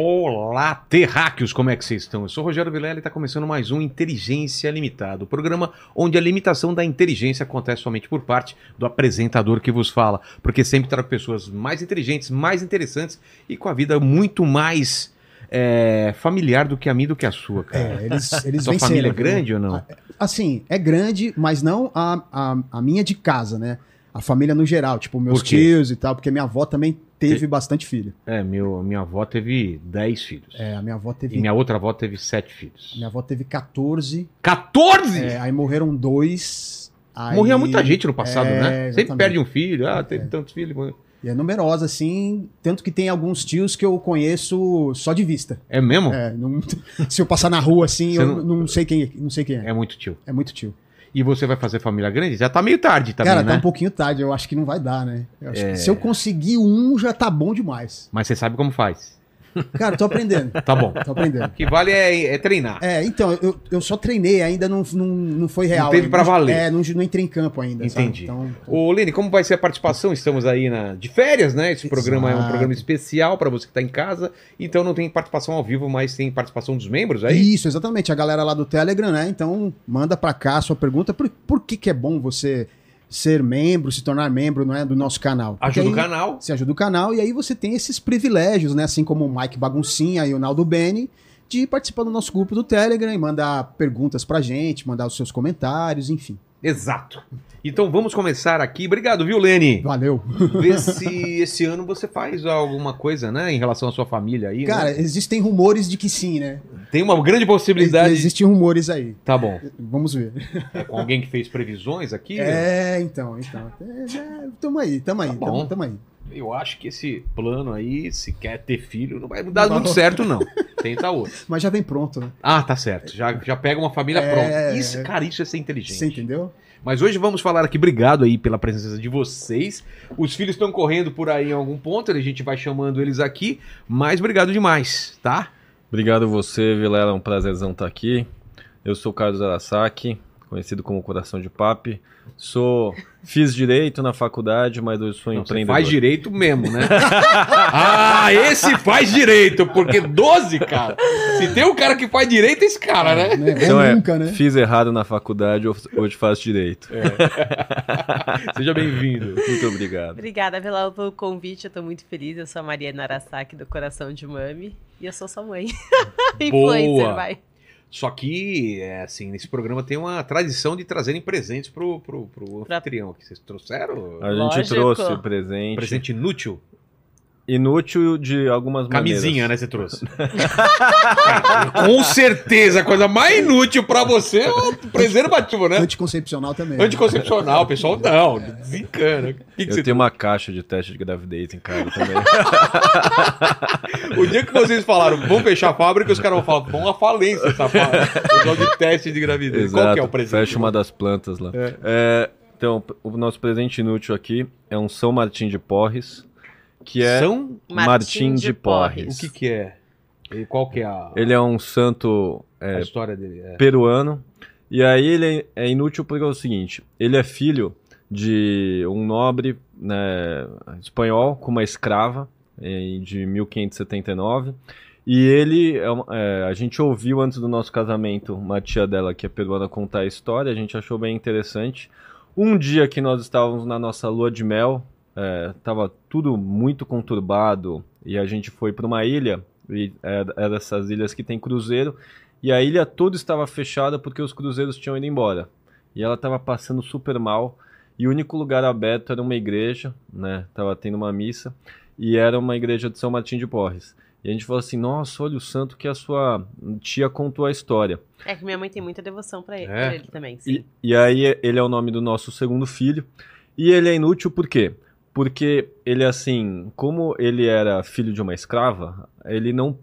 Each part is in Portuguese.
Olá, terráqueos, como é que vocês estão? Eu sou o Rogério Vilela e está começando mais um Inteligência Limitada, o programa onde a limitação da inteligência acontece somente por parte do apresentador que vos fala, porque sempre trago pessoas mais inteligentes, mais interessantes e com a vida muito mais é, familiar do que a minha do que a sua, cara. É, eles, eles Sua família é viu? grande ou não? Assim, é grande, mas não a, a, a minha de casa, né? A família no geral, tipo, meus tios e tal, porque minha avó também teve Te- bastante filho. É, meu, minha avó teve 10 filhos. É, a minha avó teve. E minha outra avó teve 7 filhos. minha avó teve 14. 14! é, aí morreram dois. aí- Morria muita gente no passado, É, né? Sempre exatamente. perde um filho. Ah, teve tantos filhos. E é numerosa, assim. Tanto que tem alguns tios que eu conheço só de vista. É mesmo? É, não- se eu passar na rua assim, Você eu não- não... sei quem, não sei quem é. É muito tio. É muito tio. E você vai fazer família grande? Já tá meio tarde também, Cara, né? tá um pouquinho tarde, eu acho que não vai dar, né? Eu acho que É. se eu conseguir um, já tá bom demais. Mas você sabe como faz. Cara, tô aprendendo. Tá bom. tô aprendendo. O que vale é, é treinar. É, então, eu, eu só treinei, ainda não, não, não foi real. teve ainda. pra valer. É, não, não entrei em campo ainda. sabe? Entendi. Então, Ô, Lene, como vai ser a participação? Estamos aí na, de férias, né? Esse programa é um Exato. programa especial para você que tá em casa. Então não tem participação ao vivo, mas tem participação dos membros aí? Isso, exatamente. A galera lá do Telegram, né? Então, manda pra cá a sua pergunta. Por, por que, que é bom você ser membro, se tornar membro não é, do nosso canal? Ajuda o aí canal. Você ajuda o canal e aí você tem esses privilégios, né? Assim como o Mike Baguncinha e o Naldo Beni, de participar do nosso grupo do Telegram e mandar perguntas pra gente, mandar os seus comentários, enfim. Exato. Então vamos começar aqui. Obrigado, viu, Lene? Valeu. Vê se esse ano você faz alguma coisa, né? Em relação à sua família aí. Cara, né? existem rumores de que sim, né? Tem uma grande possibilidade. Existem rumores aí. Tá bom. Vamos ver. É com alguém que fez previsões aqui? É, então, então. É, tamo aí, tamo aí, Tá tamo, tamo aí. Eu acho que esse plano aí, se quer ter filho, não vai dar Não. muito certo, não. Tenta outro. Mas já vem pronto, né? Ah, tá certo. Já, já pega uma família É. pronta. Isso, cara, isso é ser inteligente. Você entendeu? Mas hoje vamos falar aqui, obrigado aí pela presença de vocês. Os filhos estão correndo por aí em algum ponto, a gente vai chamando eles aqui, mas obrigado demais, tá? Obrigado você, Vilela, é um prazerzão estar aqui. Eu sou o Carlos Arasaki, conhecido como Coração de Papi. Sou fiz direito na faculdade, mas eu sou Não, você empreendedor. faz direito mesmo, né? ah, esse faz direito, porque 12, cara. Se tem um cara que faz direito, é esse cara, né? Né? Ou Então é, nunca, né? fiz errado na faculdade, hoje faço direito. Seja bem-vindo. Muito obrigado. Obrigada pela- pelo convite, eu tô muito feliz. Eu sou a Mariana Arasaki do Coração de Mami e eu sou sua mãe. Influencer, vai. Só que, é, assim, nesse programa tem uma tradição de trazerem presentes pro, pro, pro Pra- anfitrião aqui. Vocês trouxeram? A gente Lógico. trouxe presente, Presente inútil? Inútil de algumas Camisinha, maneiras. né? Você trouxe. Cara, com certeza, a coisa mais inútil pra você é o preservativo, né? Anticoncepcional também. né? Anticoncepcional, pessoal, não, desencana. Que, que Eu você tenho uma caixa de teste de gravidez em casa também. O dia que vocês falaram, vamos fechar a fábrica, os caras vão falar, vamos à falência essa fábrica. Pessoal de teste de gravidez. Qual que é o presente? Fecha uma das plantas lá. É, então, o nosso presente inútil aqui é um São Martim de Porres, que é São... Martim de Porres. O que que é? E qual que é a, Ele é um santo a história dele? É. peruano. E aí ele é é inútil porque é o seguinte: ele é filho de um nobre né, espanhol com uma escrava em- de 1579. E ele, é é, a gente ouviu antes do nosso casamento uma tia dela que é peruana contar a história, a gente achou bem interessante. Um dia que nós estávamos na nossa lua de mel, é, tava tudo muito conturbado e a gente foi para uma ilha, e é, é dessas ilhas que tem cruzeiro, e a ilha toda estava fechada porque os cruzeiros tinham ido embora. E ela estava passando super mal. E o único lugar aberto era uma igreja, né? Tava tendo uma missa. E era uma igreja de São Martim de Porres. E a gente falou assim: nossa, olha o santo que a sua tia contou a história. É que minha mãe tem muita devoção pra ele, É? ele também. E, e aí ele é o nome do nosso segundo filho. E ele é inútil por quê? Porque ele, assim, como ele era filho de uma escrava, ele não.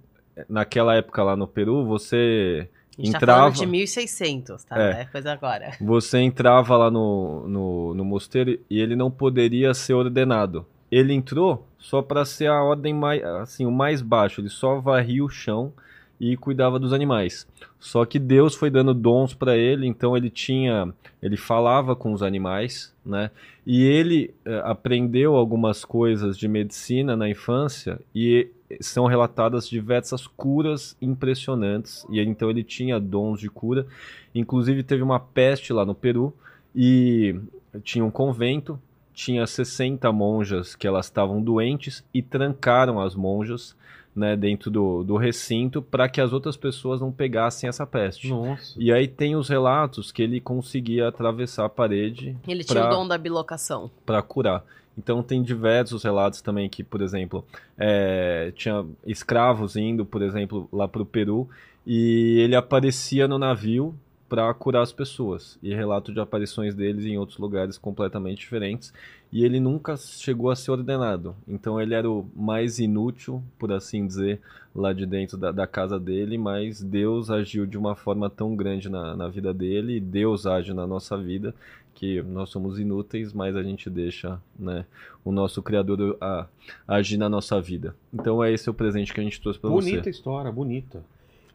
Naquela época lá no Peru, você A gente tá entrava. falando de 1600, tá? É. É. coisa agora. Você entrava lá no, no, no mosteiro e ele não poderia ser ordenado. Ele entrou só para ser a ordem mais, assim, o mais baixo. Ele só varria o chão e cuidava dos animais. Só que Deus foi dando dons para ele, então ele tinha, ele falava com os animais, né? E ele eh, aprendeu algumas coisas de medicina na infância e são relatadas diversas curas impressionantes. E então ele tinha dons de cura. Inclusive teve uma peste lá no Peru e tinha um convento, tinha 60 monjas que elas estavam doentes e trancaram as monjas né, dentro do, do recinto para que as outras pessoas não pegassem essa peste. Nossa. E aí tem os relatos que ele conseguia atravessar a parede Ele tinha pra- o dom da bilocação. para curar. Então tem diversos relatos também que, por exemplo, é, tinha escravos indo, por exemplo, lá para o Peru e ele aparecia no navio para curar as pessoas. E relato de aparições deles em outros lugares completamente diferentes. E ele nunca chegou a ser ordenado. Então ele era o mais inútil, por assim dizer, lá de dentro da, da casa dele, mas Deus agiu de uma forma tão grande na, na vida dele, e Deus age na nossa vida, que nós somos inúteis, mas a gente deixa né, o nosso Criador a, agir na nossa vida. Então é esse o presente que a gente trouxe para Bonita você. história, bonita.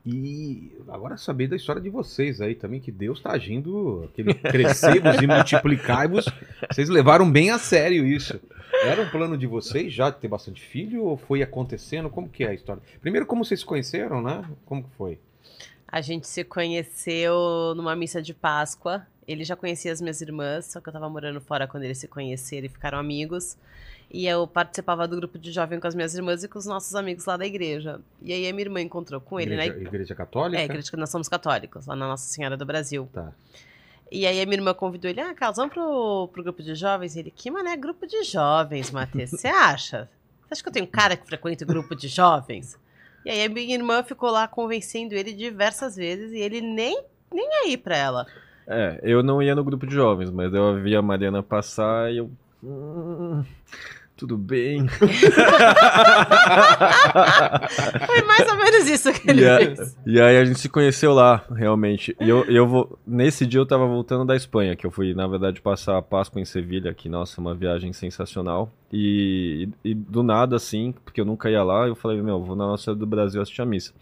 E agora saber da história de vocês aí também, que Deus tá agindo, aquele crescei-vos e multiplicai-vos. Vocês levaram bem a sério isso. Era um plano de vocês já ter bastante filho ou foi acontecendo? Como que é a história? Primeiro, como vocês se conheceram, né? Como que foi? A gente se conheceu numa missa de Páscoa. Ele já conhecia as minhas irmãs, só que eu tava morando fora quando eles se conheceram e ficaram amigos. E eu participava do grupo de jovem com as minhas irmãs e com os nossos amigos lá da igreja. E aí a minha irmã encontrou com ele, igreja, né? igreja Católica? É, igreja que nós somos católicos, lá na Nossa Senhora do Brasil. Tá. E aí a minha irmã convidou ele, ah, Carlos, vamos pro, pro grupo de jovens? Ele, que mané grupo de jovens, Matheus? Você acha? Você acha que eu tenho um cara que frequenta o grupo de jovens? E aí a minha irmã ficou lá convencendo ele diversas vezes e ele nem, nem aí pra ela. É, eu não ia no grupo de jovens, mas eu vi a Mariana passar e eu. "Hum, tudo bem. Foi mais ou menos isso que ele E, a- fez. e aí a gente se conheceu lá, realmente. E eu, eu vou. Nesse dia eu tava voltando da Espanha, que eu fui, na verdade, passar a Páscoa em Sevilha, que, nossa, uma viagem sensacional. E, e do nada, assim, porque eu nunca ia lá, eu falei, meu, vou na Nossa do Brasil assistir a missa.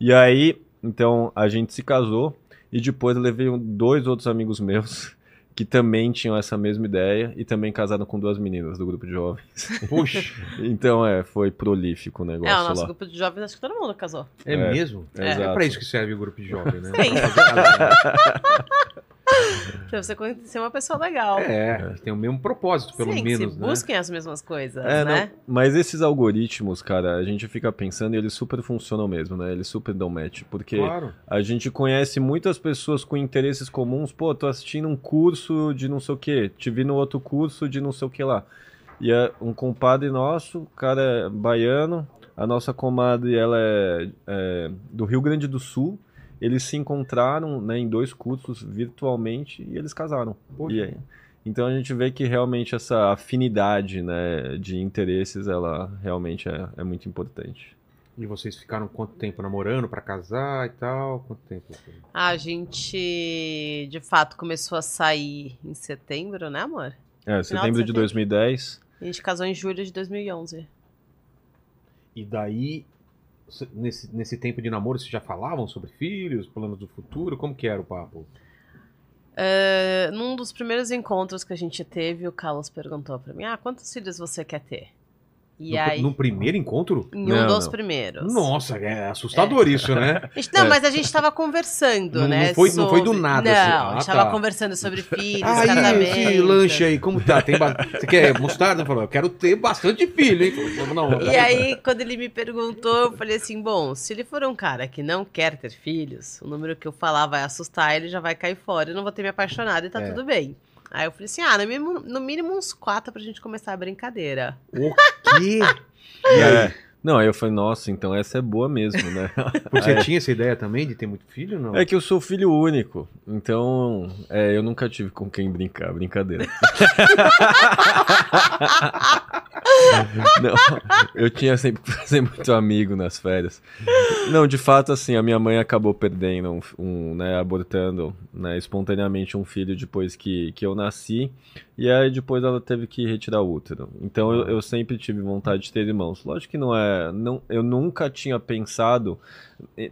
E aí, então, a gente se casou e depois eu levei um- dois outros amigos meus. Que também tinham essa mesma ideia e também casaram com duas meninas do grupo de jovens. Puxa, Então, é, foi prolífico o negócio É, o nosso lá. grupo de jovens, acho que todo mundo casou. é, É, mesmo? É, exato. pra isso que serve o grupo de jovem, né? Sim. Pra você conhecer uma pessoa legal. É, tem o mesmo propósito, pelo Sim, menos, se né? busquem as mesmas coisas, É, né? não, mas esses algoritmos, cara, a gente fica pensando e eles super funcionam mesmo, né? Eles super dão match, porque Claro. a gente conhece muitas pessoas com interesses comuns. Pô, tô assistindo um curso de não sei o que, te vi no outro curso de não sei o que lá. E é um compadre nosso, o cara é baiano, a nossa comadre, ela é, é do Rio Grande do Sul. Eles se encontraram né, em dois cursos virtualmente e eles casaram. Poxa. E aí, então a gente vê que realmente essa afinidade né, de interesses, ela realmente é, é muito importante. E vocês ficaram quanto tempo namorando pra casar e tal? Quanto tempo? A gente, de fato, começou a sair em setembro, né, amor? É, de setembro de setembro. 2010. A gente casou em julho de 2011. E daí, nesse, nesse tempo de namoro, vocês já falavam sobre filhos, planos do futuro? Como que era o papo? É, num dos primeiros encontros que a gente teve, o Carlos perguntou pra mim: Ah, quantos filhos você quer ter? E no, aí, no primeiro encontro? em um Não, dos não. primeiros. Nossa, é assustador isso, né? Não, É. mas a gente tava conversando, Não- né? não foi- não foi do sobre- nada, Não, assim. a gente Ah, tava tá. conversando sobre filhos, Aí, casamento. esse lanche aí, como tá? Tem ba- Você quer mostarda? Falou, eu quero ter bastante filho, hein? Falei, Não, E aí, quando ele me perguntou, eu falei assim: bom, se ele for um cara que não quer ter filhos, o número que eu falar vai assustar, ele já vai cair fora, eu não vou ter me apaixonado e tá É. tudo bem. Aí eu falei assim: ah, no mínimo, no mínimo uns quatro pra gente começar a brincadeira. O quê? E aí? Não, aí eu falei, nossa, então essa é boa mesmo, né? Você É. tinha essa ideia também de ter muito filho? Não. É que eu sou filho único, então é, eu nunca tive com quem brincar, brincadeira. Não, eu tinha sempre que fazer muito amigo nas férias. Não, de fato, assim, a minha mãe acabou perdendo, um, um, né, abortando né, espontaneamente um filho depois que, que eu nasci. E aí depois ela teve que retirar o útero. Então eu, eu sempre tive vontade de ter irmãos. Lógico que não é. Não, eu nunca tinha pensado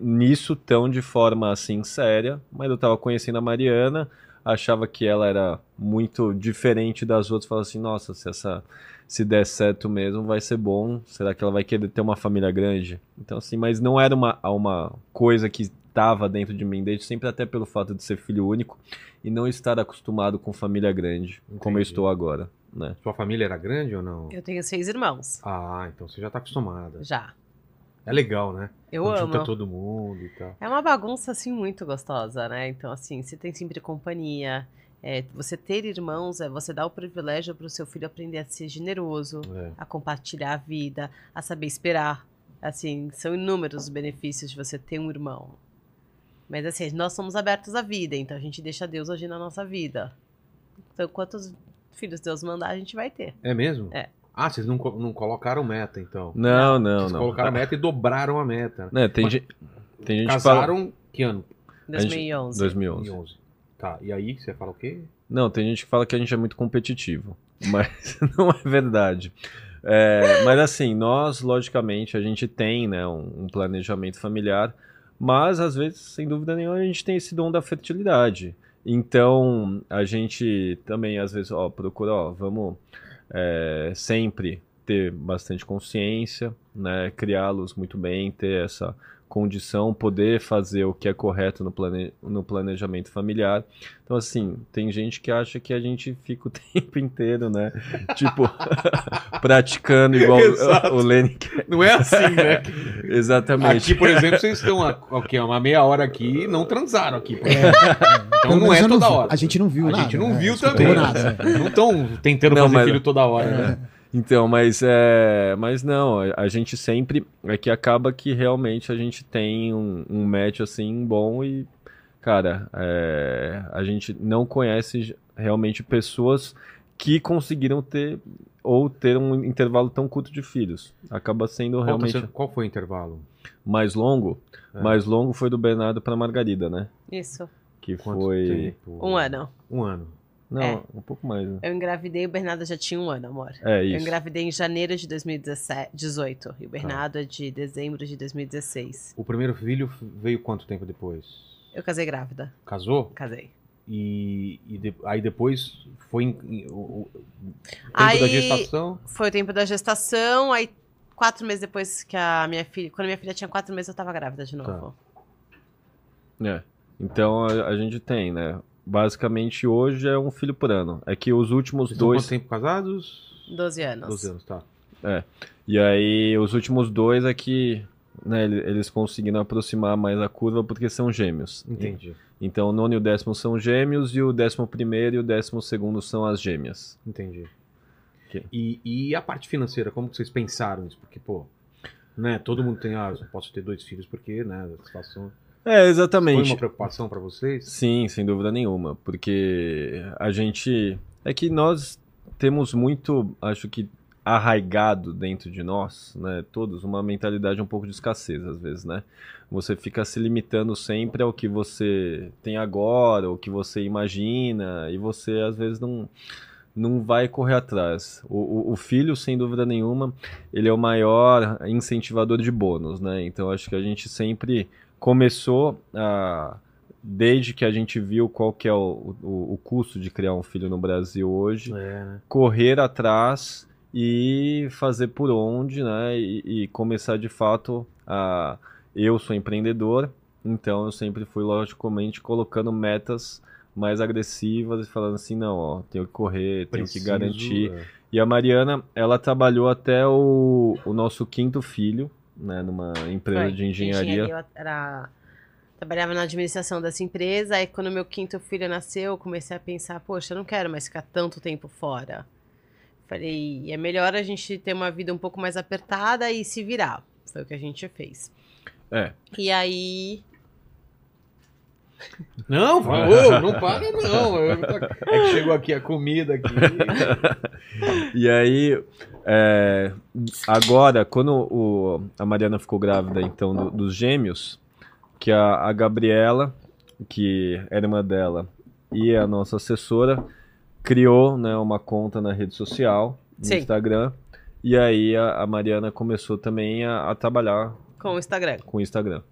nisso tão de forma assim séria, mas eu tava conhecendo a Mariana, achava que ela era muito diferente das outras, falava assim, nossa, se essa se der certo mesmo, vai ser bom. Será que ela vai querer ter uma família grande? Então assim, mas não era uma, uma coisa que estava dentro de mim desde sempre até pelo fato de ser filho único e não estar acostumado com família grande, como eu Entendi. estou agora, né? Sua família era grande ou não? Eu tenho seis irmãos. Ah, então você já tá acostumada. Já. É legal, né? Eu Quando amo. Junta todo mundo e tal. É uma bagunça, assim, muito gostosa, né? Então, assim, você tem sempre companhia. É, você ter irmãos é você dar o privilégio para o seu filho aprender a ser generoso, É. a compartilhar a vida, a saber esperar. Assim, são inúmeros os benefícios de você ter um irmão. Mas, assim, nós somos abertos à vida, então a gente deixa Deus agir na nossa vida. Então, quantos filhos Deus mandar, a gente vai ter. É mesmo? É. Ah, vocês não, não colocaram meta, então. Não, não, Vocês não. colocaram a meta e dobraram a meta. Né, tem, Mas- gente, tem gente que fala... Casaram que ano? A gente- 2011. 2011. 2011. Tá, e aí você fala o quê? Não, tem gente que fala que a gente é muito competitivo, mas não é verdade. É, mas assim, nós, logicamente, a gente tem né, um, um planejamento familiar, mas às vezes, sem dúvida nenhuma, a gente tem esse dom da fertilidade. Então, a gente também, às vezes, ó, procura, ó, vamos é, sempre ter bastante consciência, né, criá-los muito bem, ter essa condição, poder fazer o que é correto no, plane, no planejamento familiar. Então, assim, tem gente que acha que a gente fica o tempo inteiro, né? tipo, praticando igual Exato. o, o Lenny quer. Não é assim, né? Exatamente. Aqui, por exemplo, vocês estão há, o quê? uma meia hora aqui e não transaram aqui. por exemplo. Então não é toda vi. hora. A gente não viu A nada. gente não né? viu também. nada. Não estão tentando Não, fazer mas- filho toda hora, né? Então, mas é, mas não, a- gente sempre é que acaba que realmente a gente tem um, um match assim bom e cara, é, a gente não conhece realmente pessoas que conseguiram ter ou ter um intervalo tão curto de filhos. Acaba sendo Qual, tá realmente sendo- qual foi o intervalo? mais longo. É. Mais longo foi do Bernardo para Margarida, né? Isso. Que Quanto foi tempo? Um ano. Um ano. Não, É. um pouco mais. Né? Eu engravidei, o Bernardo já tinha um ano, amor. É Eu isso. engravidei em janeiro de 2018 e o Bernardo é de dezembro de 2016. O primeiro filho veio quanto tempo depois? Eu casei grávida. Casou? Casei. E, e de- aí depois foi em- em- o, o- tempo Aí- da gestação? Foi o tempo da gestação, aí quatro meses depois que a minha filha. Quando a minha filha tinha quatro meses, eu tava grávida de novo. É. Então a, a gente tem, né? Basicamente hoje é um filho por ano. É que os últimos Vocês dois. quanto tempo casados? 12 anos. 12 anos, tá. E aí os últimos dois é que né, ele- eles conseguiram aproximar mais a curva porque são gêmeos. Entendi. Então o nono e o décimo são gêmeos e o décimo primeiro e o décimo segundo são as gêmeas. Entendi. Ok. E, e a parte financeira, como que vocês pensaram nisso? Porque, pô, né, todo mundo tem, ah, eu só posso ter dois filhos porque, né, a situação... É, Foi exatamente. uma preocupação pra vocês? Sim, sem dúvida nenhuma, porque a gente é que nós temos muito, acho que arraigado dentro de nós, né, todos uma mentalidade um pouco de escassez às vezes, né? Você fica se limitando sempre ao que você tem agora, o que você imagina, e você às vezes não não vai correr atrás. O, o, o filho, sem dúvida nenhuma, ele é o maior incentivador de bônus, né? Então acho que a gente sempre começou a desde que a gente viu qual que é o, o, o custo de criar um filho no Brasil hoje, É, né? correr atrás e fazer por onde, né? E, e começar de fato a. Eu sou empreendedor, então eu sempre fui, logicamente, colocando metas mais agressivas e falando assim, não, ó, tenho que correr, tenho que Preciso, garantir. é. E a Mariana, ela trabalhou até o, o nosso quinto filho, né, numa empresa Foi. de engenharia. eu era... Trabalhava na administração dessa empresa, aí quando meu quinto filho nasceu, eu comecei a pensar, poxa, eu não quero mais ficar tanto tempo fora. Falei, é melhor a gente ter uma vida um pouco mais apertada e se virar. Foi o que a gente fez. É. E aí, Não, falou, não para não. É que chegou aqui a comida aqui. E aí, é, agora, quando o- a Mariana ficou grávida, então, do- dos gêmeos, que a, a Gabriela, que era irmã dela, e a nossa assessora, criou né, uma conta na rede social, no Sim. Instagram. E aí a, a Mariana começou também a, a trabalhar Com o Instagram. com o Instagram.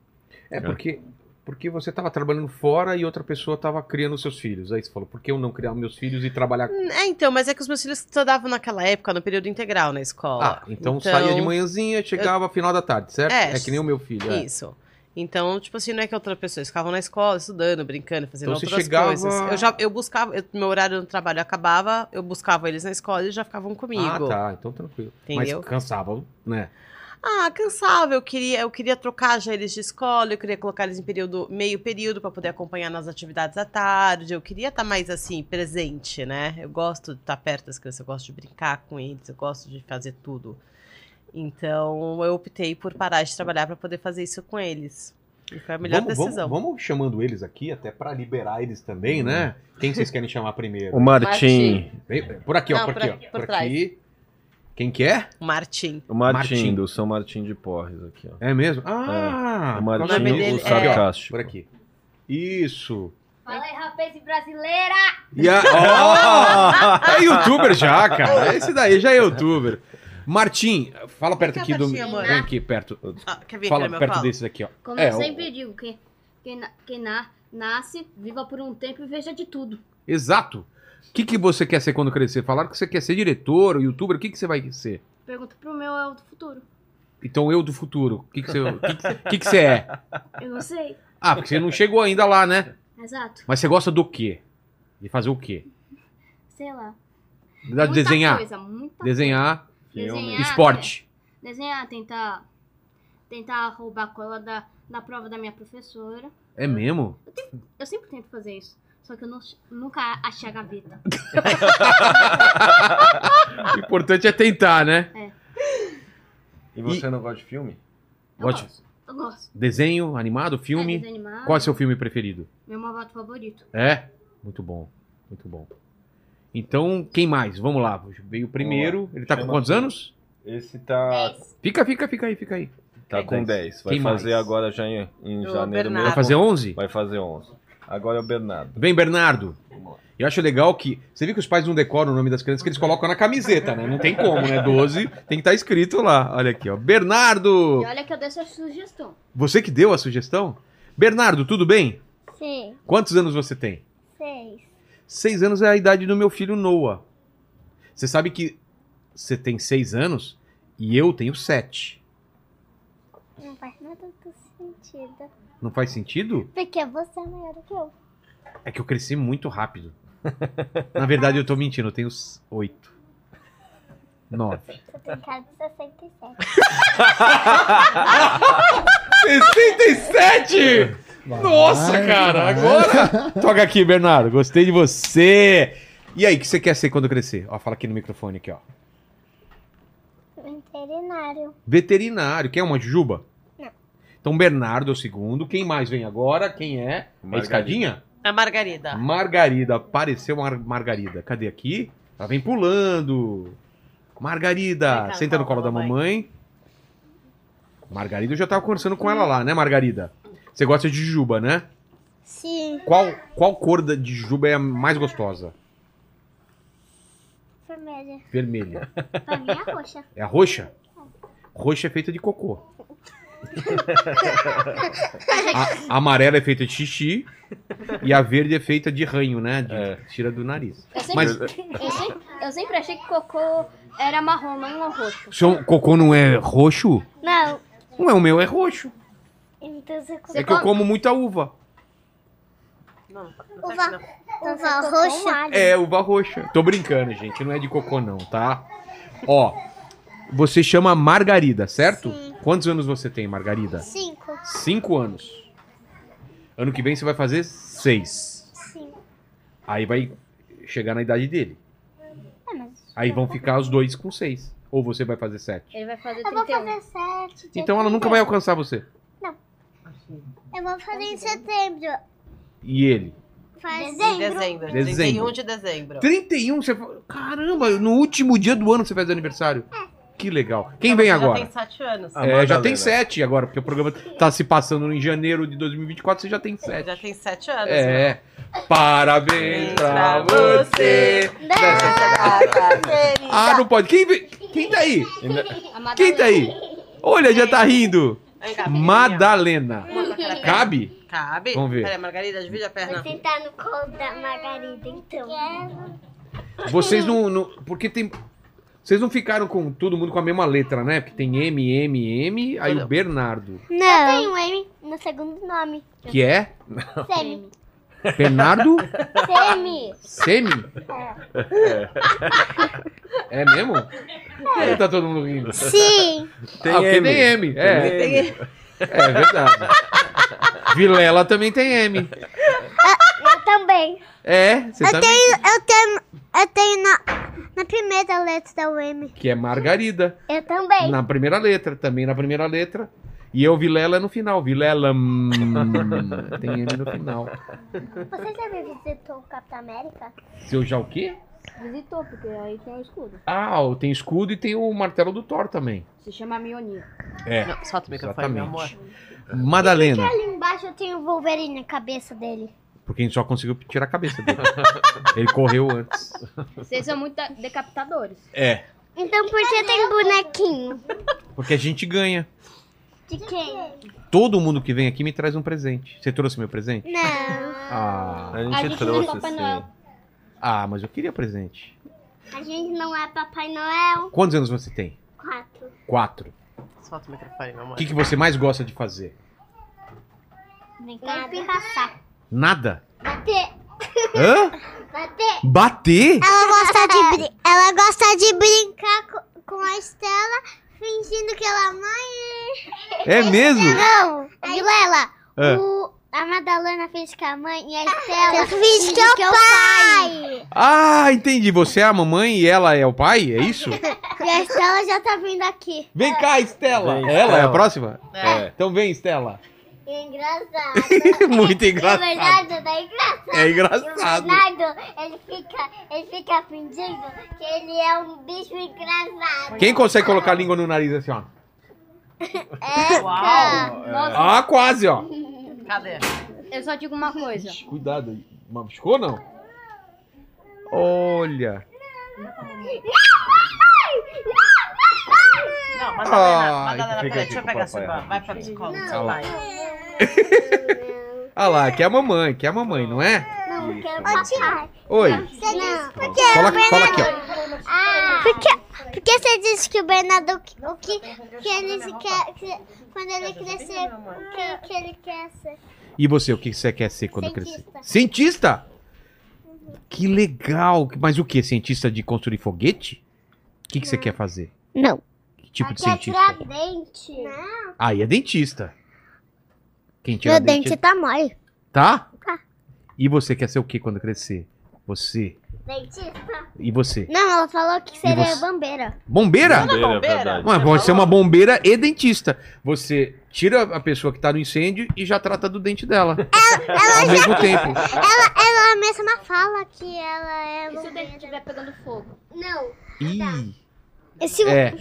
É porque, porque você estava trabalhando fora e outra pessoa estava criando seus filhos. Aí você falou, por que eu não criar meus filhos e trabalhar É, então, mas é que os meus filhos estudavam naquela época no período integral na escola. Ah, então, saía de manhãzinha, chegava final da tarde, certo? É, É, que nem o meu filho. é. Isso. Então, tipo assim, não é que outra pessoa, ficavam na escola, estudando, brincando, fazendo Então você outras chegava- coisas. Eu já, eu buscava, eu- meu horário no trabalho acabava, eu buscava eles na escola e já ficavam comigo. Ah, tá. Então tranquilo. Entendeu? Mas cansava, né? Ah, cansava. Eu queria, eu queria trocar já eles de escola, eu queria colocar eles em período, meio período para poder acompanhar nas atividades à tarde. Eu queria estar mais assim, presente, né? Eu gosto de estar perto das crianças, eu gosto de brincar com eles, eu gosto de fazer tudo. Então, eu optei por parar de trabalhar para poder fazer isso com eles. E foi a melhor vamos, decisão. Vamos, vamos chamando eles aqui, até pra liberar eles também, né? Quem vocês querem chamar primeiro? O Martim, Vem- Por aqui, ó. Não, Por por aqui, aqui, ó. por Por trás. aqui. Quem que é? O Martim. o Martim, Martim. do São Martim de Porres aqui, ó. É mesmo? Ah! o por causa Martim, nome do- dele o é- sarcástico. Por aqui. Isso. Fala aí, rapaz brasileira! E a... Ó! é youtuber já, cara. Esse daí já é youtuber. Martim, fala perto aqui do. Vem aqui perto. Ah, quer vir Fala aqui perto colo? desse daqui, ó. Como É, eu o- sempre digo, que quem, na- quem na- nasce, viva por um tempo e veja de tudo. Exato. O que, que você quer ser quando crescer? Falaram que você quer ser diretor, youtuber, o que, que você vai ser? Pergunta pro meu eu do futuro. Então eu do futuro, o que, que, você, que, que, que que você é? Eu não sei. Ah, porque você não chegou ainda lá, né? Exato. Mas você gosta do quê? De fazer o quê? Sei lá. De Muita desenhar. Coisa, muita Desenhar. Desenhar. esporte. coisa. Desenhar, tentar. Tentar roubar a cola da, da prova da minha professora. É mesmo? Eu sempre tento fazer isso. Só que eu não- nunca achei a gaveta. O importante é tentar, né? E você não gosta de filme? Eu Gosto. gosto. Eu gosto. Desenho, animado, É, filme. desenho animado. Qual é o seu filme preferido? Meu malvado favorito. É? Muito bom, muito bom. Então, quem mais? Vamos lá. Veio o primeiro. Ele tá com Chama quantos aqui. anos? Esse tá, Fica, fica, fica aí, fica aí. tá com 10. Vai Quem fazer mais? agora já em, em O janeiro Bernardo. Vai mesmo. fazer 11? Vai fazer 11. Agora é o Bernardo. Vem, Bernardo. Eu acho legal que. Você viu que os pais não decoram o nome das crianças, que eles colocam na camiseta, né? Não tem como, né? 12 tem que estar escrito lá. Olha aqui, ó. Bernardo! E olha que eu dei essa sugestão. Você que deu a sugestão? Bernardo, tudo bem? Sim, Quantos anos você tem? seis. Seis anos é a idade do meu filho Noah. Você sabe que você tem seis anos e eu tenho sete. Não faz nada do sentido. Não faz sentido? Porque você é maior do que eu. É que eu cresci muito rápido. Na verdade, eu tô mentindo, eu tenho oito. Nove. Você tem cara de 67. 67! Nossa, Vai, cara, agora. Toca aqui, Bernardo. Gostei de você. E aí, o que você quer ser quando crescer? Ó, fala aqui no microfone aqui, ó. Veterinário. Veterinário. Quer uma jujuba? Então, Bernardo é o segundo. Quem mais vem agora? Quem é? A Margarida. escadinha? A Margarida. Margarida. Apareceu Mar Margarida. Cadê aqui? Ela vem pulando. Margarida. Cá, Senta no colo da da mamãe. Margarida, eu já tava conversando com ela lá, né, Margarida? Você gosta de jujuba, né? Sim. Qual, qual cor da- de jujuba é a mais gostosa? Vermelha. Vermelha. Pra mim é roxa. É a roxa? Roxa é feita de cocô. A, a amarela é feita de xixi e a verde é feita de ranho, né? De, É. Tira do nariz. Eu sempre, Mas eu, sempre, eu sempre achei que cocô era marrom, não roxo. seu cocô não é roxo? Não. Não é, o meu é roxo. Então você É que eu como muita uva. Não, não tá Uva. não. uva roxa? É, uva roxa. Tô brincando, gente. Não é de cocô, não, tá? Ó, você chama Margarida, certo? Sim. Quantos anos você tem, Margarida? Cinco. Cinco anos. Ano que vem você vai fazer seis. Sim. Aí vai chegar na idade dele. É, mas... Aí vão ficar os dois com seis. Ou você vai fazer sete. Ele vai fazer Eu vou fazer sete. Então ela nunca vai alcançar você. Eu vou fazer em setembro. E ele? Faz Em dezembro. Dezembro. 31 de dezembro. 31, você. Caramba, no último dia do ano você faz aniversário. Que legal. Quem Então vem agora? Já tem sete anos. É, já tem sete agora, porque o programa tá se passando em janeiro de 2024, você já tem sete. Já tem sete anos. É. Parabéns pra você. Ah, não pode. Quem, quem tá aí? Quem tá aí? Olha, já tá rindo. Madalena. Cabe? Cabe? Vamos ver. Peraí, Margarida, divide a perna. Vou sentar no colo da Margarida, então. Vocês não, não- Porque tem. Vocês não ficaram com todo mundo com a mesma letra, né? Porque tem M, M, M, aí o Bernardo. Não. Eu tenho um M no segundo nome. Que é? Semi. Bernardo Semi. Semi? É mesmo? Ou tá todo mundo rindo? Sim. Tem ah, porque M. tem M. É, Tem M. é verdade. Vilela também tem M. Eu também. É, você também. Eu tenho, eu tenho na, na primeira letra o M. Que é Margarida. Eu também. Na primeira letra, também na primeira letra. E eu, Vilela, no final. Vilela. hum, tem M no final. Você já visitou o Capitão América? Seu já o quê? Visitou, porque aí tem o escudo. Ah, tem escudo e tem o martelo do Thor também. Se chama Mionir. É. Não, solta o microfone, meu amor. Madalena. Ali embaixo eu tenho o Wolverine na cabeça dele. Porque a gente só conseguiu tirar a cabeça dele. Ele correu antes. Vocês são muito decapitadores. É. Então por que tem bonequinho? Porque a gente ganha. De quem? Todo mundo que vem aqui me traz um presente. Você trouxe meu presente? Não. Ah, A gente, A gente trouxe, não é Papai. Noel. ah, mas eu queria presente. A gente não é Papai Noel. Quantos anos você tem? Quatro. Quatro. Solta o microfone, meu amor. O que, que você mais gosta de fazer? Brincar e pirraçar. Nada. Bater. Hã? Bater. Bater? Ela gosta de, brin- ela gosta de brincar co- com a Estela, fingindo que ela é mãe. É mesmo? Não, Vilela, É. o, a Madalena fez com a mãe e a Estela finge que é o pai. Ah, entendi. Você é a mamãe e ela é o pai? É isso? E a Estela já tá vindo aqui. Vem cá, Estela. Vem, ela é a próxima? É. Então vem, Estela. É engraçado. Muito O engraçado. Bernardo tá engraçado. É E o engraçado. Bernardo, ele fica, ele fica fingindo que ele é um bicho engraçado. Quem consegue colocar a língua no nariz assim, ó? É, Uau! Ah, quase, ó. Cadê? Eu só digo uma coisa. Ixi, Cuidado aí. Machucou não? Olha. Não, Madalena, Ai, Madalena, peraí, deixa eu pegar o seu irmão. Vai pra psicóloga seu pai. Ah lá, que é a mamãe, que é a mamãe, não é? Não, eu quero papai. Oi. Não, porque Fala, o Bernardo... fala aqui, ó. Ah, porque, porque você disse que o Bernardo, o que, que ele se quer, que, quando ele crescer, o que, que ele quer ser? E você, o que você quer ser quando crescer? Cientista. Cientista? Que legal. Mas o que? Cientista de construir foguete? O que, que você quer fazer? Não. Que tipo de Quer cientista? tirar dente. Não. Aí é dentista. Quem tira Meu dente... dente tá mole. Tá? Tá. E você quer ser o que quando crescer? Você. Dentista? E você? Não, ela falou que seria você? bombeira. Bombeira? Bombeira, é bombeira? verdade. Mas pode ser uma bombeira e dentista. Você tira a pessoa que tá no incêndio e já trata do dente dela. Ao mesmo tempo. Ela, ela mesma fala que ela é E se o dente estiver pegando fogo? Não. Ih. E se o... É.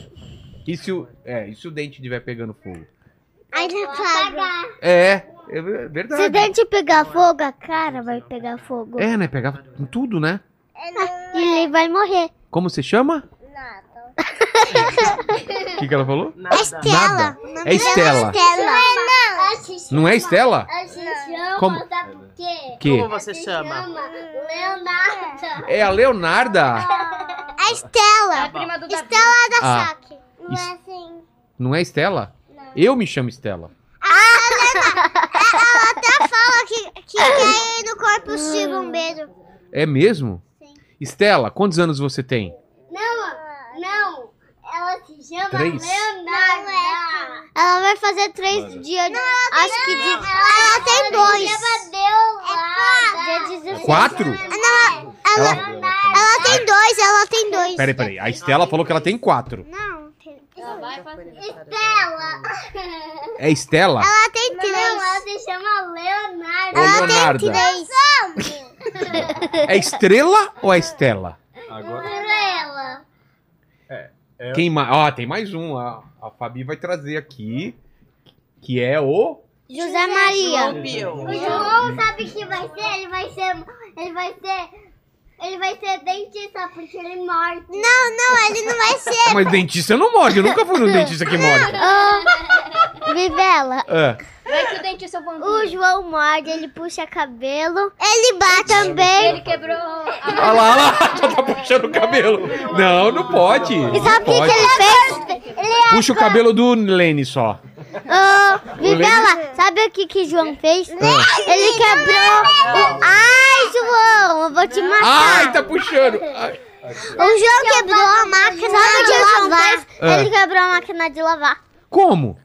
E se o, é, e se o dente estiver pegando fogo? Aí ele apaga. É, é Se o verdade. dente pegar fogo, a cara vai pegar fogo. É, né? Com tudo, né? E ele vai morrer. Como você chama? Nada. O que, que ela falou? Nada. Nada. É Estela. Estela. Não, Não é Estela? A gente chama, Como? Que? Como você chama? Leonardo. É a Leonarda. A Estela. É a prima do. Estela da Ah. Saque. Não é assim. Não é Estela? Eu me chamo Estela. Ela até fala que, que quer ir no corpo de bombeiro. É mesmo? Sim. Estela, quantos anos você tem? Não, não. Ela se chama Três. Leonardo. Ela vai fazer três dias. acho que de. Ela, tem dois. É quatro. É quatro? Não, ela, Ela... ela tem dois, ela tem dois. Peraí, peraí. A Estela falou que ela tem quatro. Não. Ela vai fazer. Estela. É Estela? Ela tem três. Não, ela se chama Leonardo. Ela Leonarda. tem três. É Estrela ou é Estela? Agora, Estrela. É. Quem mais? Ó, tem mais um. A, a Fabi vai trazer aqui. Que é o. José Maria. João Pio. O João sabe o que vai ser? Ele vai ser. Ele vai ser. Ele vai ser dentista porque ele morde. Não, não, ele não vai ser. Mas dentista não morde. Eu nunca fui no dentista que morde. Vivela. Ah, Vai que o dentista é o vampiro. O João morde, ele puxa cabelo. Ele bate também. Ele quebrou olha lá, olha lá. Já tá puxando o cabelo. Não, não pode. E sabe o que ele fez? Ele Puxa o cabelo do Lene só. Ô, Vivela, sabe o que que João fez? Ele quebrou o... Ai, João, eu vou te matar. Ai, tá puxando. Ai. O João quebrou a máquina de lavar. Ah. Ele quebrou a máquina de lavar. Como?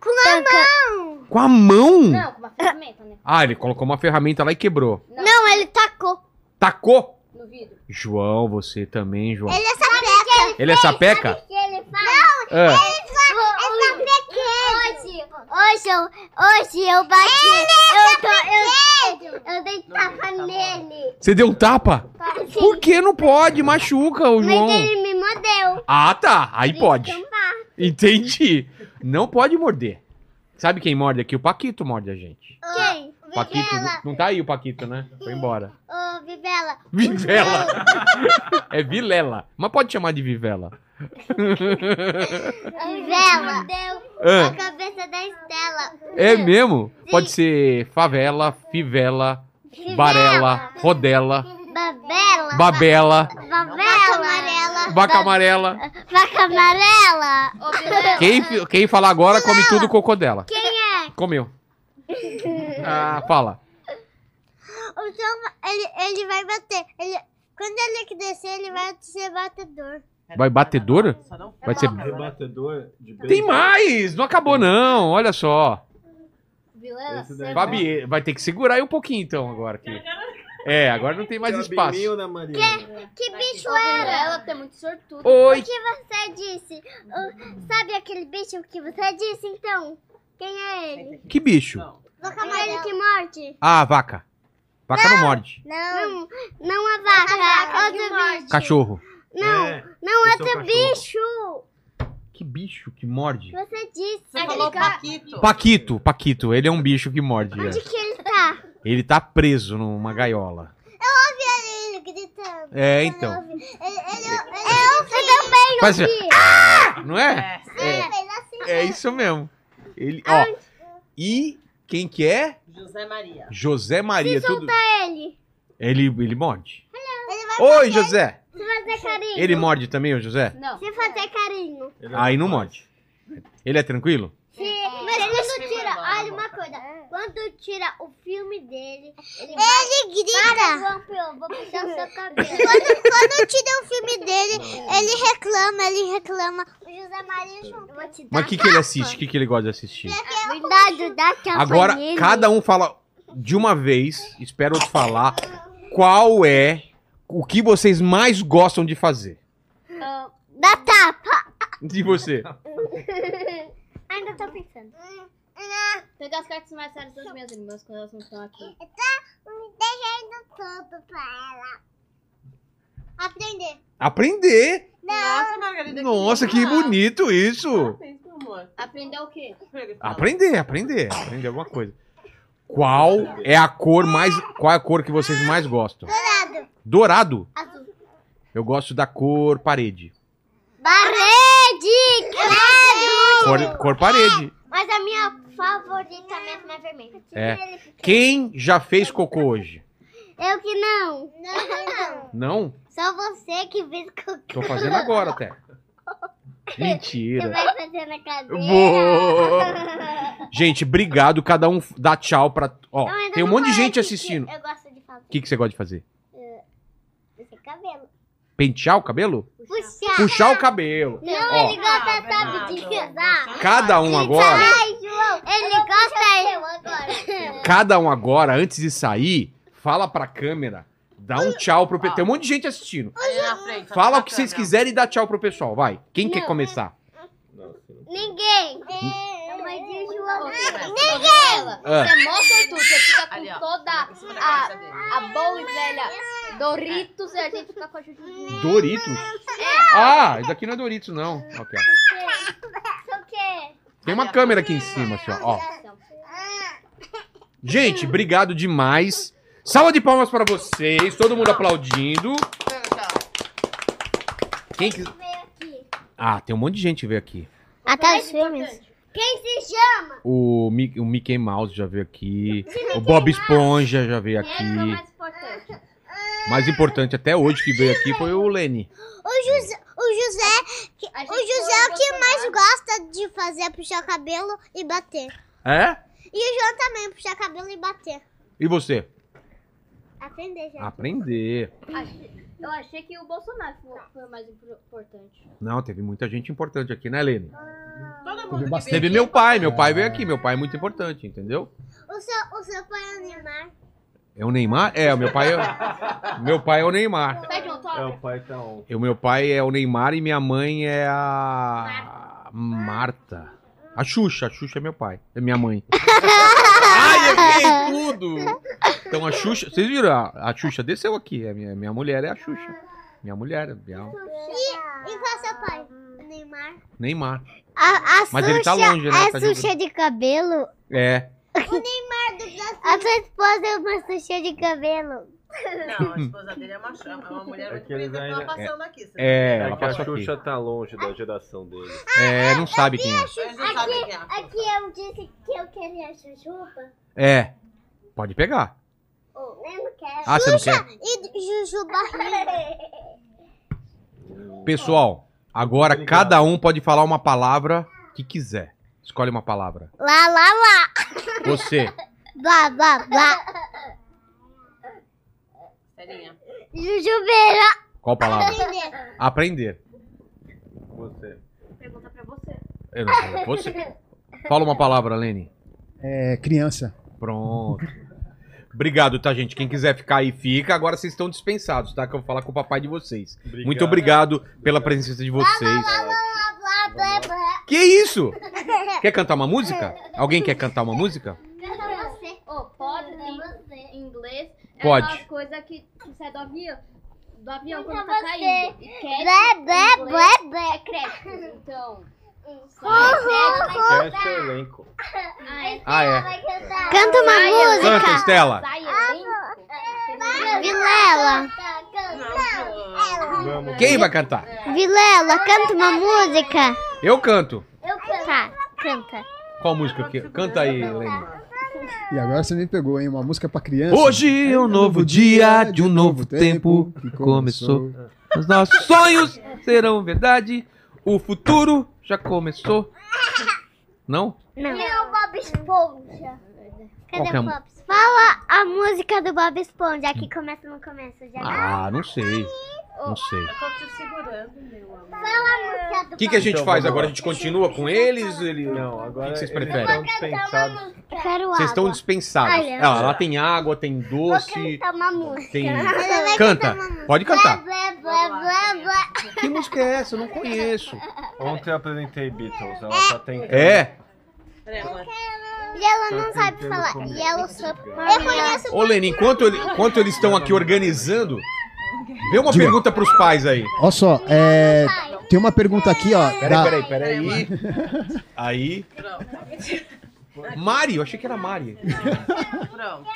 Com a mão. Com a mão? Não, com uma ferramenta, né? Ah, ele colocou uma ferramenta lá e quebrou. Não, ele tacou. Tacou? No vidro. João, você também, João. Ele é sapeca. Ele é sapeca? que ele faz? Não, Ah. ele é. Hoje, hoje, eu, hoje eu bati. eu, tô, eu, eu dei tapa nele. Você deu um tapa? Por que não pode? Machuca o João. Mas ele me mordeu. Ah, tá. Aí pode. Então tá. Entendi. Não pode morder. Sabe quem morde aqui? O Paquito morde a gente. Quem? Paquito. Vivela. Não tá aí o Paquito, né? Foi embora. Ô, Vivela. Vivela. É Vilela. Mas pode chamar de Vivela. Vivela. Deu Ah. a cabeça da Estela. É mesmo? Pode ser favela, fivela, varela, rodela, Babela. babela, Vaca amarela. vaca amarela. Vaca amarela. Quem, quem falar agora come tudo o cocô dela. Quem é? Comeu. Ah, fala. O João, ele, ele vai bater. Ele, quando ele crescer, ele vai ser batedor. Vai batedor? Vai ser. Rebatedor de Tem mais! Não acabou, não. Olha só. Vilela, você Fabi, vai ter que segurar aí um pouquinho então agora aqui. É, agora não tem mais espaço. Né, Maria? Que bicho era? Vilela, tu é muito sortudo. Oi. O que você disse? O- sabe aquele bicho que você disse, então? Quem é ele? Que bicho? Vaca que morde? Ah, vaca. Vaca não morde. Não, não a vaca, outro bicho. Cachorro. Não, É, não outro cachorro. bicho. Que bicho que morde? Você disse. Você falou cara- Paquito. Paquito, Paquito. Ele é um bicho que morde. Onde é. que ele tá? Ele tá preso numa gaiola. Ouvi ele gritando. É, então. Ele, ele, ele, eu, também Faz assim, ah! Não é? É. É, assim. é isso mesmo. Ele, ó. E quem que é? José Maria. José Maria. Tudo... Ele. Ele, ele morde. Ele vai Oi, José. se fazer carinho. Ele morde também, o José? Não. Se fazer carinho. Aí não morde. Ele é tranquilo? Se, mas quando tira, olha uma coisa. Quando tira o filme dele, ele, grita. Para, João Pio, vou puxar o seu cabelo. quando, quando tira o filme dele, ele reclama, ele reclama. O José Maria junto. Eu vou te dar Mas o que, que ele assiste? O que, que ele gosta de assistir? Verdade, dá tapa Agora, nele. cada um fala de uma vez, espero outro falar, qual é o que vocês mais gostam de fazer. Dá tapa. De você. Ainda tô pensando. Pegar as cartas mais sérias das minhas irmãs quando elas não estão aqui. Me deixando tudo pra ela. Aprender. Aprender. Nossa, Margarida. Nossa, que bonito isso. Aprender o quê? Aprender, aprender, aprender alguma coisa. Qual é a cor mais. Qual é a cor que vocês mais gostam? Dourado. Dourado. Azul. Eu gosto da cor parede. Parede, credo. Cor, cor parede. Mas a minha favorita mesmo é vermelha. É. Quem já fez cocô hoje? Eu que não. Não, não. Não? Só você que fez cocô. Tô fazendo agora até. Você Mentira. vai fazer na cadeira. Vou. Gente, obrigado. Cada um dá tchau pra. Ó, tem um monte de gente assistindo. que Eu gosto de fazer O que, que você gosta de fazer? esse cabelo. Pentear o cabelo? Puxar. Puxar o cabelo. Não, Ó. ele gosta, Ah, sabe, de pisar. Cada um agora. Ai, João. Ele gosta... Eu agora. Cada um agora, antes de sair, fala pra câmera. Dá um tchau pro pessoal. Tem um monte de gente assistindo. Fala o que vocês quiserem e dá tchau pro pessoal. Vai. Quem quer começar? Ninguém. Mas e o João? Ninguém! Ah. Você é mó sortudo, você fica com Ali, ó. toda a, a boa e velha Doritos e a gente fica com a Juju. Doritos? Ah, isso aqui não é Doritos, não. Ok. O quê? Tem uma câmera aqui em cima, assim, ó. ó. Gente, obrigado demais. Salva de palmas pra vocês, todo mundo aplaudindo. Quem que... Ah, tem um monte de gente que veio aqui. Até os filmes. Quem se chama? O, Mi- o Mickey Mouse já veio aqui. O Bob Esponja já veio é o aqui. mais importante. Mais importante até hoje que veio aqui foi o Lenny. O José, o José, que- o José é o que mais gosta de fazer é puxar cabelo e bater. É? E o João também, puxar cabelo e bater. E você? Aprender já. Aprender. Achei- Eu achei que o Bolsonaro foi, foi o mais importante. Não, teve muita gente importante aqui, né, Lenny? Todo mundo Teve aqui meu pai, meu pai veio aqui. Meu pai é muito importante, entendeu? O seu, o seu pai é o Neymar. É o Neymar? É, o meu pai é. Meu pai é o Neymar. Pede um É, o pai tá on. E o meu pai é o Neymar e minha mãe é a. Marta. A Xuxa, a Xuxa é meu pai. É minha mãe. Ai, errei tudo! Então a Xuxa. Vocês viram? A, a Xuxa desceu aqui. A minha, minha mulher é a Xuxa. Minha mulher, minha, E qual é seu pai? O Neymar. Neymar. A, a Mas ele tá longe, né? É Tá Xuxa de cabelo. É. A sua esposa é uma Xuxa de cabelo. Não, a esposa dele é uma, é uma mulher É muito que bonita que ela ainda- passando aqui. você É, É ela que a passou aqui. Xuxa tá longe da geração dele. É, não sabe quem é. A não sabe quem é. Aqui eu disse que eu queria chuchupa. É. Pode pegar. Oh, eu não quero. Ah, você não quer? E Juju barriga. Pessoal, agora cada um pode falar uma palavra que quiser. Escolhe uma palavra. Lá, lá, lá. Você. Blá, blá, blá. Serinha. Jujubeira. Qual palavra? Aprender. Você. Pergunta pra você. Eu não sei. Você. Fala uma palavra, Lene. É, criança. Pronto. Obrigado, tá, gente? Quem quiser ficar aí, fica. Agora vocês estão dispensados, tá? Que eu vou falar com o papai de vocês. Obrigado. Muito obrigado pela presença de vocês. Que isso? Quer cantar uma música? Alguém quer cantar uma música? Canta você. Oh, pode em, você. É Pode. aquelas coisas que, que sai do avião. Do avião quando tá você. caindo. E cat, Blé, em blé, inglês, blé, blé. É créditos. Então. Cast elenco. Ah, é. Vai cantar. Canta uma música. Canta, Estela. elenco. Vilela. Quem vai cantar? Vilela, canta uma música. Eu canto. Eu canto. Tá, canta. Qual música que Canta aí, Lene. E agora você me pegou, hein? Uma música pra criança. Hoje é um novo dia de um novo tempo que começou. Os nossos sonhos serão verdade. O futuro já começou. Não? Não. O Bob Esponja? Cadê que é o Bob Esponja? Fala a música do Bob Esponja. Aqui começa no começo. Já Ah, não sei. Não sei. Eu tô te segurando, meu amor. Fala a música do O que, que a gente Então, faz vamos agora? A lá. gente continua com eles? Ele... Não, agora O que vocês eles preferem? estão dispensados. Eu quero Vocês estão água. dispensados. Olha. Ah, lá tem água, tem Vou doce, cantar uma música. tem. Ela vai Canta. cantar uma música. Pode cantar. Blá, blá, blá, blá. Que música é essa? Eu não conheço. Ontem eu apresentei Beatles, ela tá tentando. É? Peraí, amor. E ela não sabe falar. comer. Yellow Submarine. Eu conheço Ô, Leni, enquanto, ele- enquanto eles estão aqui organizando, vê uma pergunta pros pais aí. Olha só, é, tem uma pergunta aqui, ó. Peraí, da- peraí, peraí. Aí. Pronto. Mari, eu achei que era Mari. Pronto.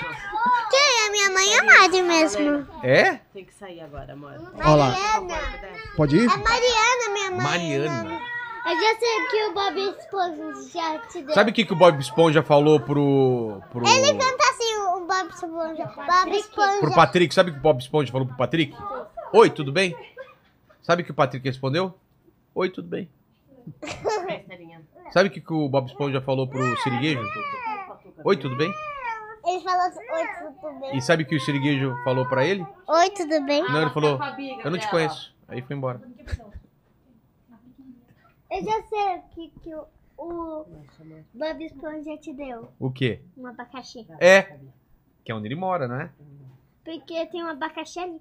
Quem é minha mãe? É Mari mesmo. É? Tem que sair agora, amor. Ó lá. Mariana. Pode ir? É Mariana, minha mãe. Mariana. Eu já sei que o Bob Esponja já te deu. Sabe o que, que o Bob Esponja falou pro. pro. Ele canta assim, o Bob Esponja. Bob Esponja. pro Patrick? Sabe o que o Bob Esponja falou pro Patrick? Oi, tudo bem? Sabe o que o Patrick respondeu? Oi, tudo bem. Sabe o que, que o Bob Esponja falou pro Siriguejo? Oi, tudo bem? Ele falou assim, oi, tudo bem? E sabe o que o Siriguejo falou pra ele? Oi, tudo bem? Não, ele falou, amiga eu não te conheço. Aí foi embora. Eu já sei o que, que o, o Bob Esponja te deu. O quê? Um abacaxi. É. Que é onde ele mora, não é? Porque tem um abacaxi ali.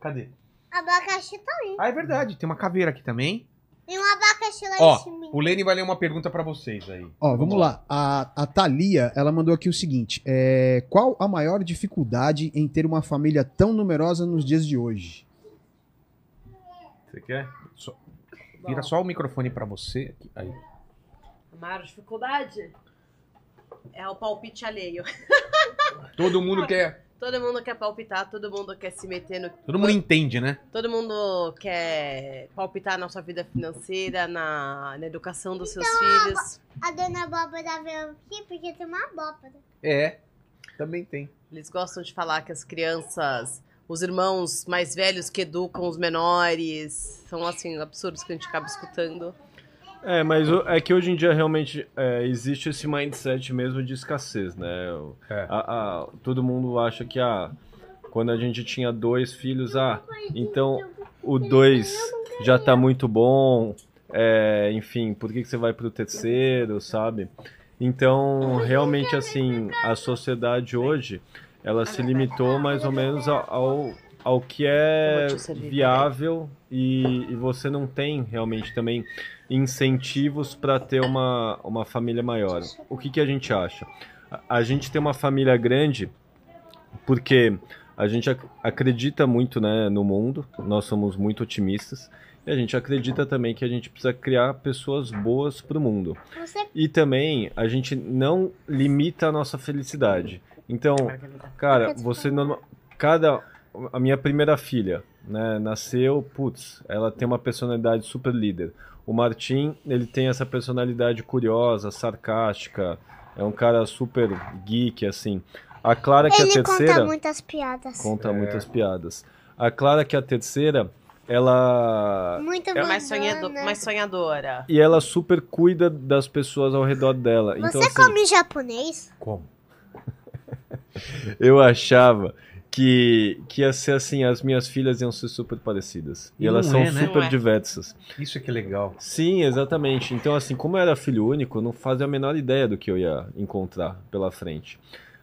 Cadê? Abacaxi tá ali. Ah, é verdade. Tem uma caveira aqui também. E um abacaxi lá Ó, em cima. o Lene vai ler uma pergunta pra vocês aí. Ó, vamos lá. A, a Thalia, ela mandou aqui o seguinte: é, qual a maior dificuldade em ter uma família tão numerosa nos dias de hoje? Você quer? Vira só o microfone pra você. aqui. Aí. A maior dificuldade é o palpite alheio. Todo mundo quer. Todo mundo quer palpitar, todo mundo quer se meter no. Todo mundo entende, né? Todo mundo quer palpitar na sua vida financeira, na, na educação dos seus filhos. A dona abóbora veio aqui porque tem uma abóbora. É. Também tem. Eles gostam de falar que as crianças, os irmãos mais velhos que educam os menores, são assim, absurdos que a gente acaba escutando. É, mas é que hoje em dia realmente é, existe esse mindset mesmo de escassez, né? É. a- a- todo mundo acha que ah, quando a gente tinha dois filhos, ah, então o dois já tá muito bom, é, enfim, por que, que você vai pro terceiro, sabe? Então, realmente, assim, a sociedade hoje, ela se limitou mais ou menos ao, ao, que é viável e, e você não tem realmente também incentivos para ter uma, uma família maior. O que, que a gente acha? A, a gente tem uma família grande porque a gente ac- acredita muito né, no mundo, nós somos muito otimistas, e a gente acredita também que a gente precisa criar pessoas boas para o mundo. Você E também a gente não limita a nossa felicidade. Então, cara, você norma- cada a minha primeira filha, né, nasceu, putz, ela tem uma personalidade super líder. O Martim, ele tem essa personalidade curiosa, sarcástica, é um cara super geek assim. A Clara que é a Ele terceira conta muitas piadas. conta É. muitas piadas. A Clara que é a terceira, ela Muito É mais, sonhado, mais sonhadora. e ela super cuida das pessoas ao redor dela. Então Você assim, come japonês? Como? Eu achava que, que ia ser assim, as minhas filhas iam ser super parecidas. E, E elas são é, né? super é. diversas. Isso é que é legal. Sim, exatamente. Então, assim, como eu era filho único, eu não fazia a menor ideia do que eu ia encontrar pela frente.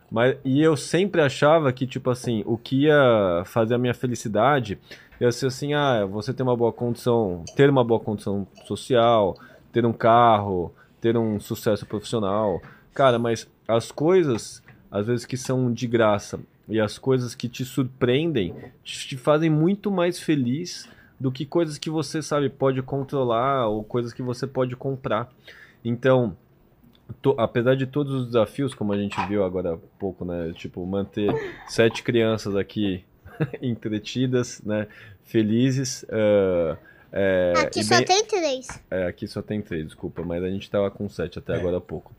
Mas, e eu sempre achava que, tipo assim, o que ia fazer a minha felicidade ia ser assim, ah, você ter uma boa condição, ter uma boa condição social, ter um carro, ter um sucesso profissional. Cara, mas as coisas, às vezes, que são de graça e as coisas que te surpreendem, te fazem muito mais feliz do que coisas que você sabe pode controlar ou coisas que você pode comprar. Então, to- apesar de todos os desafios, como a gente viu agora há pouco, né, tipo manter sete crianças aqui entretidas, né, felizes. eh, eh, Aqui e só bem- tem três. é, aqui só tem três, desculpa, mas a gente tava com sete até agora há pouco.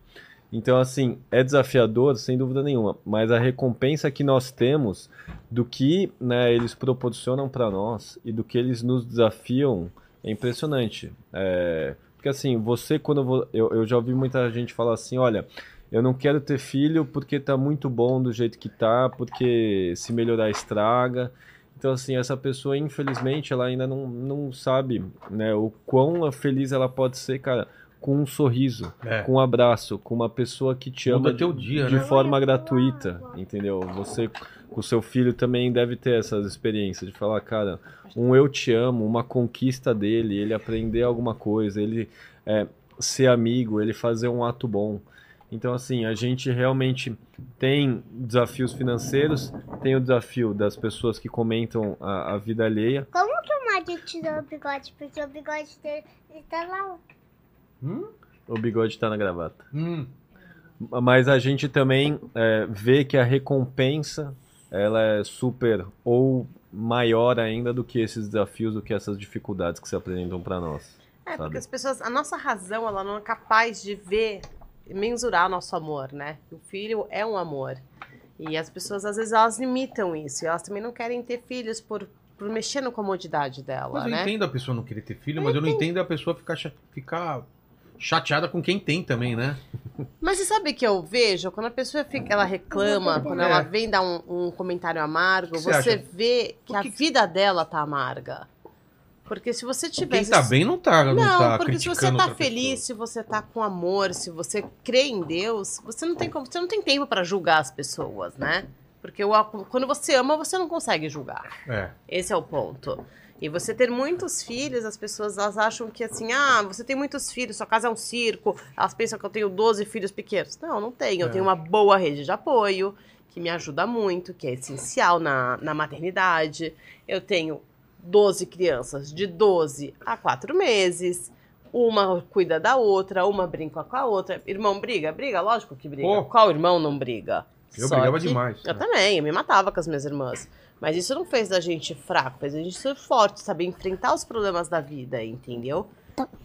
Então, assim, é desafiador, sem dúvida nenhuma, mas a recompensa que nós temos do que né, eles proporcionam para nós e do que eles nos desafiam é impressionante. É, porque, assim, você, quando. Eu, eu já ouvi muita gente falar assim: olha, eu não quero ter filho porque tá muito bom do jeito que tá, porque se melhorar estraga. Então, assim, essa pessoa, infelizmente, ela ainda não, não sabe né, o quão feliz ela pode ser, cara, com um sorriso, É. com um abraço, com uma pessoa que te Muda ama teu de, dia, de né? forma gratuita, entendeu? Você, com o seu filho, também deve ter essas experiências de falar, cara, um eu te amo, uma conquista dele, ele aprender alguma coisa, ele é, ser amigo, ele fazer um ato bom. Então, assim, a gente realmente tem desafios financeiros, tem o desafio das pessoas que comentam a, a vida alheia. Como que o Mario tirou o bigode? Porque o bigode dele ele tá lá. Hum? O bigode tá na gravata. Hum. Mas a gente também é, vê que a recompensa ela é super ou maior ainda do que esses desafios, do que essas dificuldades que se apresentam para nós. É, sabe? porque as pessoas, a nossa razão, ela não é capaz de ver, mensurar nosso amor, né? O filho é um amor. E as pessoas, às vezes, elas limitam isso. E elas também não querem ter filhos por, por mexer na comodidade dela, Mas eu né? entendo a pessoa não querer ter filho, mas eu não entendo a pessoa ficar, ficar chateada com quem tem também, né? Mas você sabe que eu vejo? Quando a pessoa fica, ela reclama, quando É. ela vem dar um, um comentário amargo, que você você vê que Por a que- vida dela tá amarga. Porque se você Quem tivesse... tá bem não tá, não, Não, tá porque se você tá feliz, pessoa. se você tá com amor, se você crê em Deus, você não tem como, você não tem tempo pra julgar as pessoas, né? Porque o- quando você ama, você não consegue julgar. É. Esse é o ponto. E você ter muitos filhos, as pessoas elas acham que assim, ah, você tem muitos filhos, sua casa é um circo, elas pensam que eu tenho 12 filhos pequenos. Não, não tenho. Eu É. tenho uma boa rede de apoio, que me ajuda muito, que é essencial na, na maternidade. Eu tenho 12 crianças de 12 a 4 meses. Uma cuida da outra, uma brinca com a outra. Irmão briga? Briga, lógico que briga. Pô. Qual irmão não briga? Eu Só brigava demais. Eu né? também, eu me matava com as minhas irmãs. Mas isso não fez da gente fraco, fez a gente ser forte, saber enfrentar os problemas da vida, entendeu?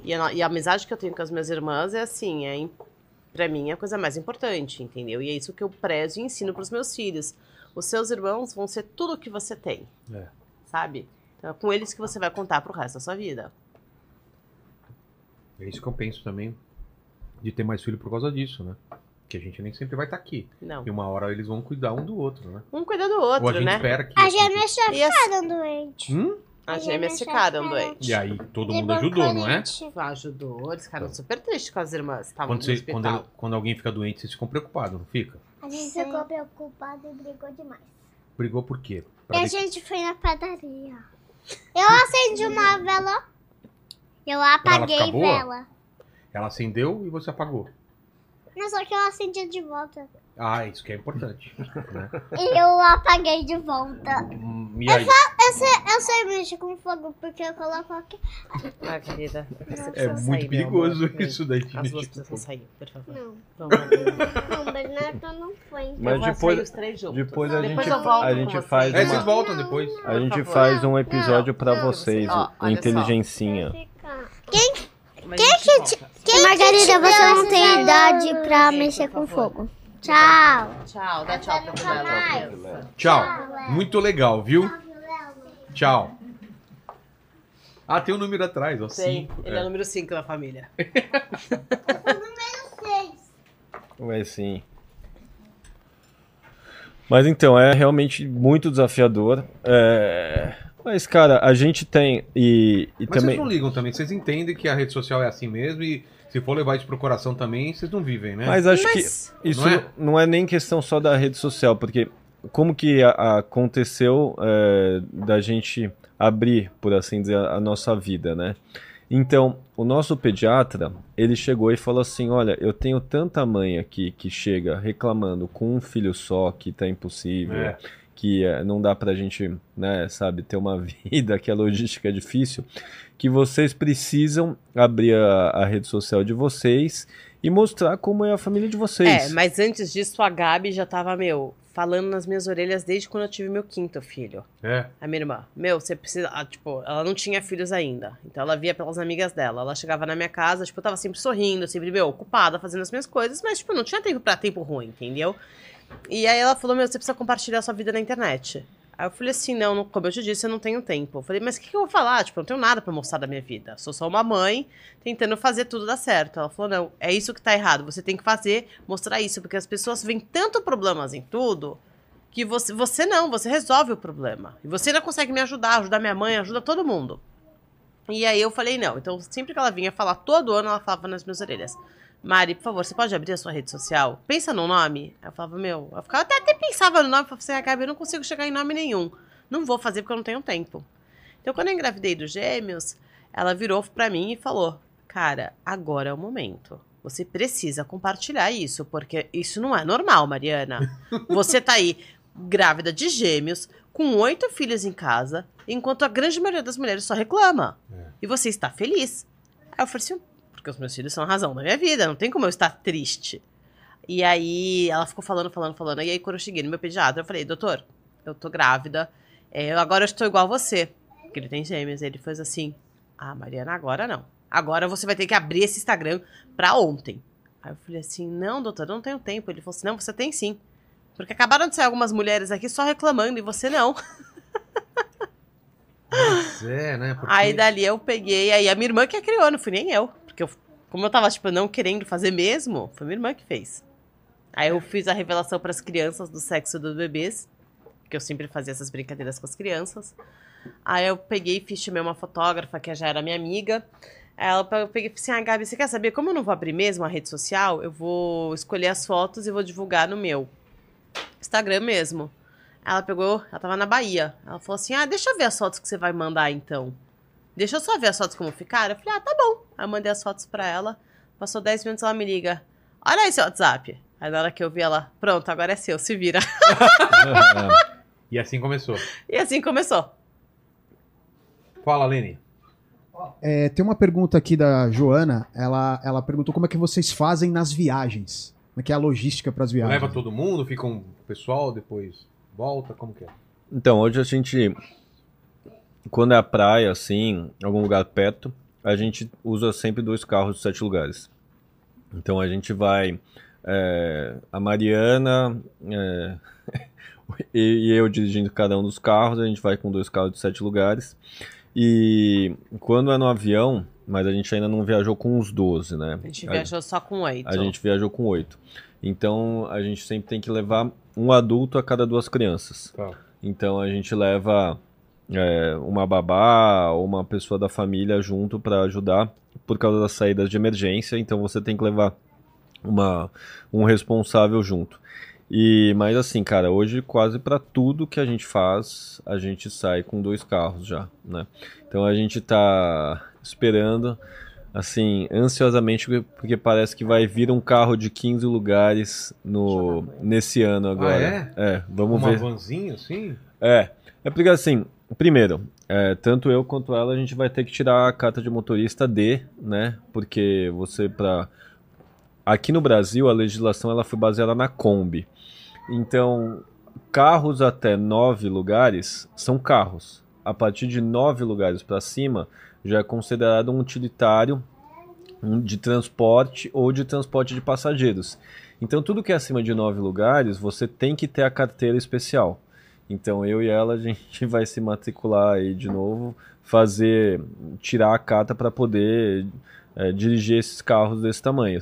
E a, e a amizade que eu tenho com as minhas irmãs é assim, é, pra mim é a coisa mais importante, entendeu? E é isso que eu prezo e ensino pros meus filhos. Os seus irmãos vão ser tudo o que você tem, É. sabe? Então é com eles que você vai contar pro resto da sua vida. É isso que eu penso também de ter mais filho por causa disso, né? Que a gente nem sempre vai estar aqui. Não. E uma hora eles vão cuidar um do outro, né? Um cuida do Ou a outro, gente né? espera que. As gêmeas E ficaram doentes. Hum? as as gêmeas ficaram doentes. E aí todo mundo ajudou, não é? Ajudou, eles ficaram super tristes com as irmãs. Quando, no você, hospital. quando, quando alguém fica doente, vocês ficam preocupados, não fica? A gente ficou preocupada e brigou demais. Brigou por quê? E Pra a ver- gente foi na padaria. Eu acendi uma vela. Eu apaguei boa? vela. Ela acendeu e você apagou. Não, só que eu acendi de volta. Ah, isso que é importante. né? E eu apaguei de volta. Hum, E aí? Eu sei, eu sei mexer com fogo porque eu coloco aqui. Ah, querida. você É precisa muito sair, meu perigoso amor. isso daí. de As mexer duas com precisam fogo. sair, por favor. Não, Vamos não, Bernardo não foi. Mas eu vou depois- sair os três juntos. depois a Depois gente- eu volto a com gente vocês. faz É, uma- vocês voltam depois. A gente favor. faz um episódio pra não, vocês, ó, o olha só. Inteligencinha. Mas a gente volta. Margarida, você não tem idade pra mexer com fogo. Tchau. Tchau, dá tchau pra Bela. Tchau. Muito legal, viu? Tchau. Ah, tem um número atrás, ó. Sim, Cinco. ele é. É. o número 5 da família. Vai sim. Mas então, é realmente muito desafiador. É, Mas, cara, a gente tem. E, e Mas também. vocês não ligam também. Vocês entendem que a rede social é assim mesmo e se for levar isso pro coração também, vocês não vivem, né? Mas acho que Mas isso Não é? não é nem questão só da rede social, porque como que a- a- aconteceu é, da gente abrir, por assim dizer, a, a nossa vida, né? Então, o nosso pediatra, ele chegou e falou assim, olha, eu tenho tanta mãe aqui que chega reclamando com um filho só, que tá impossível, É. que é, não dá pra gente, né, sabe, ter uma vida, que a logística é difícil, que vocês precisam abrir a, a rede social de vocês e mostrar como é a família de vocês. É, mas antes disso, a Gabi já tava, meu, falando nas minhas orelhas desde quando eu tive meu quinto filho. É. A minha irmã. Meu, você precisa. ah, tipo, ela não tinha filhos ainda. Então ela via pelas amigas dela. Ela chegava na minha casa, tipo, eu tava sempre sorrindo, sempre, meu, ocupada, fazendo as minhas coisas, mas, tipo, não tinha tempo pra tempo ruim, entendeu? E aí ela falou, meu, você precisa compartilhar sua vida na internet. Aí eu falei assim, não, como eu te disse, eu não tenho tempo. Eu falei, mas o que, que eu vou falar? Tipo, eu não tenho nada pra mostrar da minha vida. Sou só uma mãe tentando fazer tudo dar certo. Ela falou, não, é isso que tá errado. Você tem que fazer, mostrar isso, porque as pessoas veem tanto problemas em tudo que você, você não, você resolve o problema. E você ainda consegue me ajudar, ajudar minha mãe, ajuda todo mundo. E aí eu falei, não. Então, sempre que ela vinha falar, todo ano ela falava nas minhas orelhas. Mari, por favor, você pode abrir a sua rede social? Pensa no nome. Aí Eu falava, meu, eu ficava, até, até pensava no nome, falava assim, ah, Gabi, eu não consigo chegar em nome nenhum. Não vou fazer porque eu não tenho tempo. Então, quando eu engravidei dos gêmeos, ela virou pra mim e falou: Cara, agora é o momento. Você precisa compartilhar isso, porque isso não é normal, Mariana. Você tá aí grávida de gêmeos, com oito filhos em casa, enquanto a grande maioria das mulheres só reclama. É. E você está feliz. Aí eu falei assim: Porque os meus filhos são a razão da minha vida, não tem como eu estar triste. E aí ela ficou falando, falando, falando. E aí, quando eu cheguei no meu pediatra, eu falei: Doutor, eu tô grávida. É, eu agora estou igual a você. Porque ele tem gêmeos. Ele fez assim: Ah, Mariana, agora não. Agora você vai ter que abrir esse Instagram pra ontem. Aí eu falei assim: Não, doutor, eu não tenho tempo. Ele falou assim: Não, você tem sim. Porque acabaram de sair algumas mulheres aqui só reclamando e você não. Pois é, né? Porque... Aí dali eu peguei, aí a minha irmã que a criou, não fui nem eu. Porque eu, como eu tava, tipo, não querendo fazer mesmo, foi minha irmã que fez. Aí eu fiz a revelação pras crianças do sexo dos bebês, que eu sempre fazia essas brincadeiras com as crianças. Aí eu peguei e fiz chamei uma fotógrafa, que já era minha amiga. Ela, peguei e assim, ah, Gabi, você quer saber como eu não vou abrir mesmo a rede social? Eu vou escolher as fotos e vou divulgar no meu Instagram mesmo. Ela pegou, ela tava na Bahia. Ela falou assim: ah, deixa eu ver as fotos que você vai mandar então. Deixa eu só ver as fotos como ficaram. Eu falei, ah, tá bom. Aí eu mandei as fotos pra ela. Passou 10 minutos, ela me liga. Olha aí seu WhatsApp. Aí na hora que eu vi ela, pronto, agora é seu, se vira. E assim começou. E assim começou. Fala, Lene. É, tem uma pergunta aqui da Joana. Ela, ela perguntou como é que vocês fazem nas viagens. Como é que é a logística para as viagens? Leva todo mundo, fica um pessoal, depois volta, como que é? Então, hoje a gente, quando é a praia, assim, algum lugar perto, a gente usa sempre dois carros de sete lugares. Então a gente vai, é, a Mariana é, e, e eu dirigindo cada um dos carros, a gente vai com dois carros de sete lugares. E quando é no avião, mas a gente ainda não viajou com os 12, né? A gente viajou só com oito. A gente viajou com oito. Então a gente sempre tem que levar um adulto a cada duas crianças. Tá. Então a gente leva é, uma babá ou uma pessoa da família junto para ajudar por causa das saídas de emergência. Então você tem que levar uma, um responsável junto. E mas assim, cara, hoje quase para tudo que a gente faz, a gente sai com dois carros já, né? Então a gente tá esperando assim, ansiosamente porque- parece que vai vir um carro de 15 lugares no nesse ano agora. Ah, é? vamos Uma ver. vanzinha assim? É, é porque assim, primeiro, é, tanto eu quanto ela a gente vai ter que tirar a carta de motorista D, né? Porque você para aqui no Brasil a legislação ela foi baseada na Kombi. Então, carros até nove lugares são carros. A partir de nove lugares para cima já é considerado um utilitário de transporte ou de transporte de passageiros. Então, tudo que é acima de nove lugares, você tem que ter a carteira especial. Então, eu e ela, a gente vai se matricular aí de novo, fazer, tirar a carta para poder é, dirigir esses carros desse tamanho.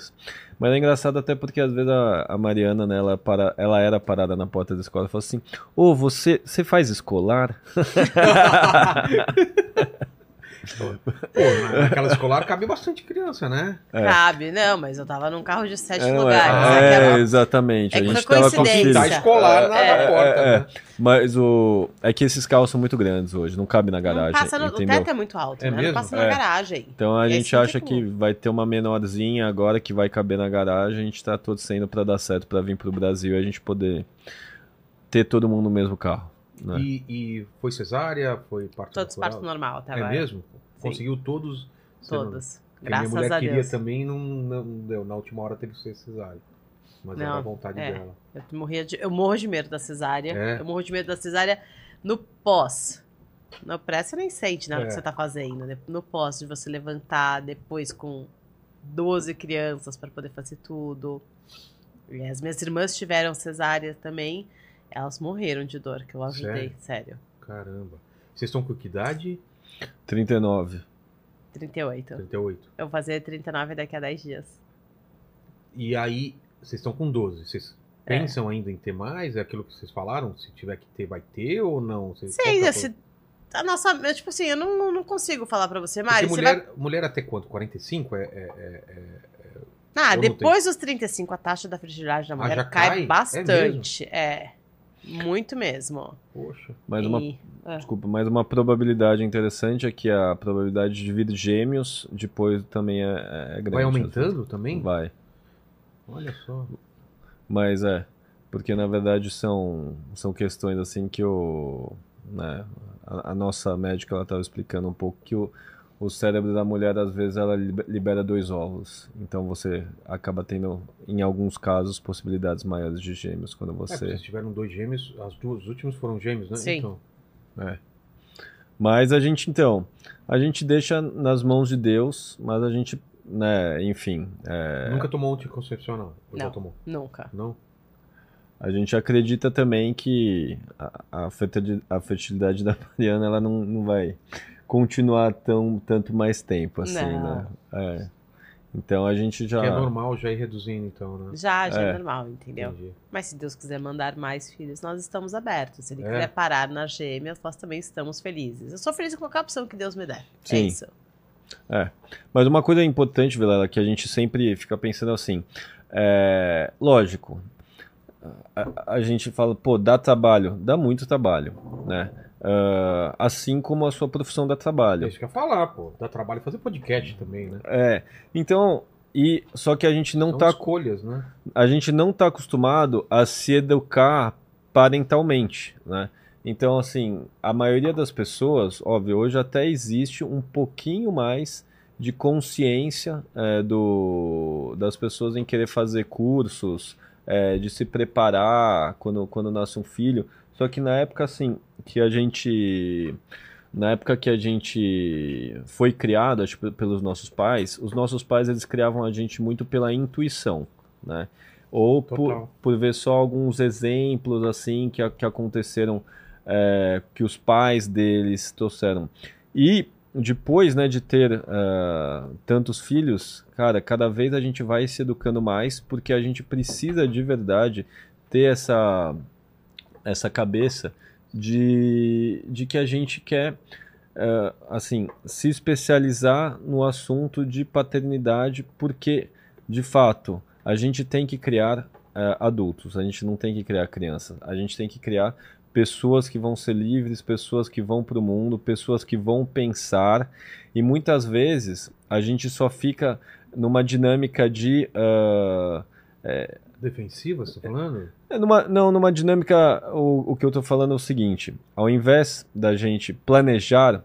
Mas é engraçado até porque às vezes a, a Mariana, né, ela, para, ela era parada na porta da escola e falou assim: Ô, você, você faz escolar? Pô, naquela escolar cabe bastante criança, né? Cabe, não, mas eu tava num carro de sete É, lugares. é, aquela- é, exatamente. É a gente foi tava com filhos. Tá escolar na, É, na porta, é, né? Mas o. É que esses carros são muito grandes hoje, não cabe na garagem. Não passa no, o teto é muito alto, É né? mesmo? Não passa na É. garagem. Então a E gente acha que vai ter uma menorzinha agora que vai caber na garagem. A gente tá torcendo pra dar certo pra vir pro Brasil e a gente poder ter todo mundo no mesmo carro. Né? E, e foi cesárea, foi parto Todos natural? parto normal até É agora. mesmo? Conseguiu todos? Você não- Todos. Porque minha Graças mulher a queria Deus. também, não, não deu. Na última hora teve que ser cesárea. Mas era Não, a vontade é. dela. Eu, morria de, eu morro de medo da cesárea. É? Eu morro de medo da cesárea no pós. No pré você nem sente na hora É. que você tá fazendo. né? No pós, de você levantar depois com 12 crianças pra poder fazer tudo. E as minhas irmãs tiveram cesárea também. Elas morreram de dor, que eu ajudei, sério. Caramba. Vocês estão com que idade? 39. 38. 38. Eu vou fazer 39 daqui a 10 dias. E aí, vocês estão com 12. Vocês É. pensam ainda em ter mais? É aquilo que vocês falaram? Se tiver que ter, vai ter ou não? Vocês, Sim, que é a esse, nossa. eu, tipo assim, eu não, não consigo falar pra você, Porque Mari. Você mulher, vai... mulher até quanto? 45? É, é, é, é- Ah, depois dos 35, a taxa da fertilidade da Ah, mulher já cai, cai? É bastante. É, Muito mesmo. Poxa. Mas uma, E- é. desculpa, mas uma probabilidade interessante é que a probabilidade de vir gêmeos depois também é, é grande. Vai aumentando vezes. também? Vai. Olha só. Mas é, porque na verdade são, são questões assim que o, né, a, a nossa médica ela estava explicando um pouco que o, o cérebro da mulher às vezes ela libe- libera dois óvulos, então você acaba tendo em alguns casos possibilidades maiores de gêmeos quando É, você. vocês tiveram dois gêmeos, as duas os últimos foram gêmeos, né? Sim. Então, Mas a gente então, a gente deixa nas mãos de Deus, mas a gente, né, enfim, é, Nunca tomou anticoncepcional? Ou já Não. tomou? Nunca. Não? A gente acredita também que a, a fertilidade da Mariana ela não, não vai continuar tão, tanto mais tempo assim, Não. né? É. Então a gente já. Que é normal já ir reduzindo, então, né? Já, já é, É. normal, entendeu? Entendi. Mas se Deus quiser mandar mais filhos, nós estamos abertos. Se Ele É. quiser parar nas gêmeas, nós também estamos felizes. Eu sou feliz com qualquer opção que Deus me der. É Sim. isso. Mas uma coisa importante, Vilela, que a gente sempre fica pensando assim, é, lógico, a, a gente fala, pô, dá trabalho, dá muito trabalho, né? Ah, assim como a sua profissão dá É trabalho. isso que eu ia falar, pô. Dá trabalho fazer podcast também, né? É, então, e só que a gente não São tá escolhas, né? a gente não está acostumado a se educar parentalmente, né? Então, assim, a maioria das pessoas, óbvio, hoje até existe um pouquinho mais de consciência é, do, das pessoas em querer fazer cursos, é, de se preparar quando, quando nasce um filho. Só que na época, assim, que a gente. Na época que a gente foi criado, acho, pelos nossos pais, os nossos pais eles criavam a gente muito pela intuição, né? Ou por, por ver só alguns exemplos assim que, que aconteceram, é, que os pais deles trouxeram. E depois, né, de ter ah, tantos filhos, cara, cada vez a gente vai se educando mais porque a gente precisa de verdade ter essa essa cabeça de, de que a gente quer eh, assim se especializar no assunto de paternidade porque de fato a gente tem que criar eh, adultos a gente não tem que criar crianças a gente tem que criar pessoas que vão ser livres pessoas que vão para o mundo pessoas que vão pensar. E muitas vezes a gente só fica numa dinâmica de ah, Defensiva, você tá falando? é numa, não, numa dinâmica, o, o que eu tô falando é o seguinte: ao invés da gente planejar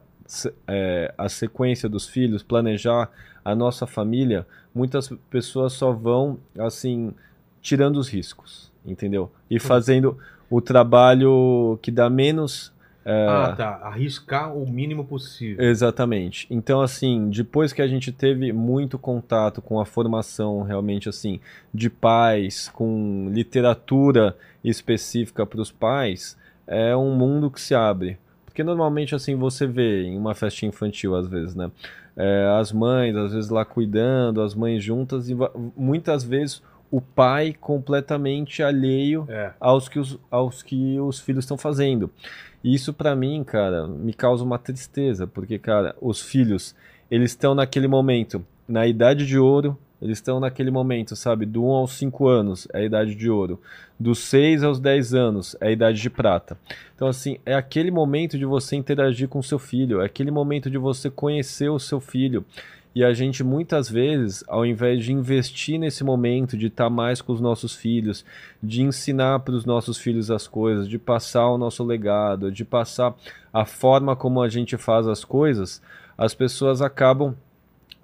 é, a sequência dos filhos, planejar a nossa família, muitas pessoas só vão, assim, tirando os riscos, entendeu? E fazendo o trabalho que dá menos. É, Ah, tá. Arriscar o mínimo possível. Exatamente. Então, assim, depois que a gente teve muito contato com a formação realmente assim de pais, com literatura específica para os pais, é um mundo que se abre. Porque normalmente assim você vê em uma festinha infantil às vezes, né? É, as mães às vezes lá cuidando, as mães juntas e muitas vezes o pai completamente alheio É. aos que os, aos que os filhos estão fazendo. E isso pra mim, cara, me causa uma tristeza, porque, cara, os filhos, eles estão naquele momento, na idade de ouro, eles estão naquele momento, sabe, do 1 aos 5 anos é a idade de ouro, dos 6 aos 10 anos é a idade de prata. Então, assim, é aquele momento de você interagir com o seu filho, é aquele momento de você conhecer o seu filho. E a gente muitas vezes, ao invés de investir nesse momento, de estar mais com os nossos filhos, de ensinar para os nossos filhos as coisas, de passar o nosso legado, de passar a forma como a gente faz as coisas, as pessoas acabam,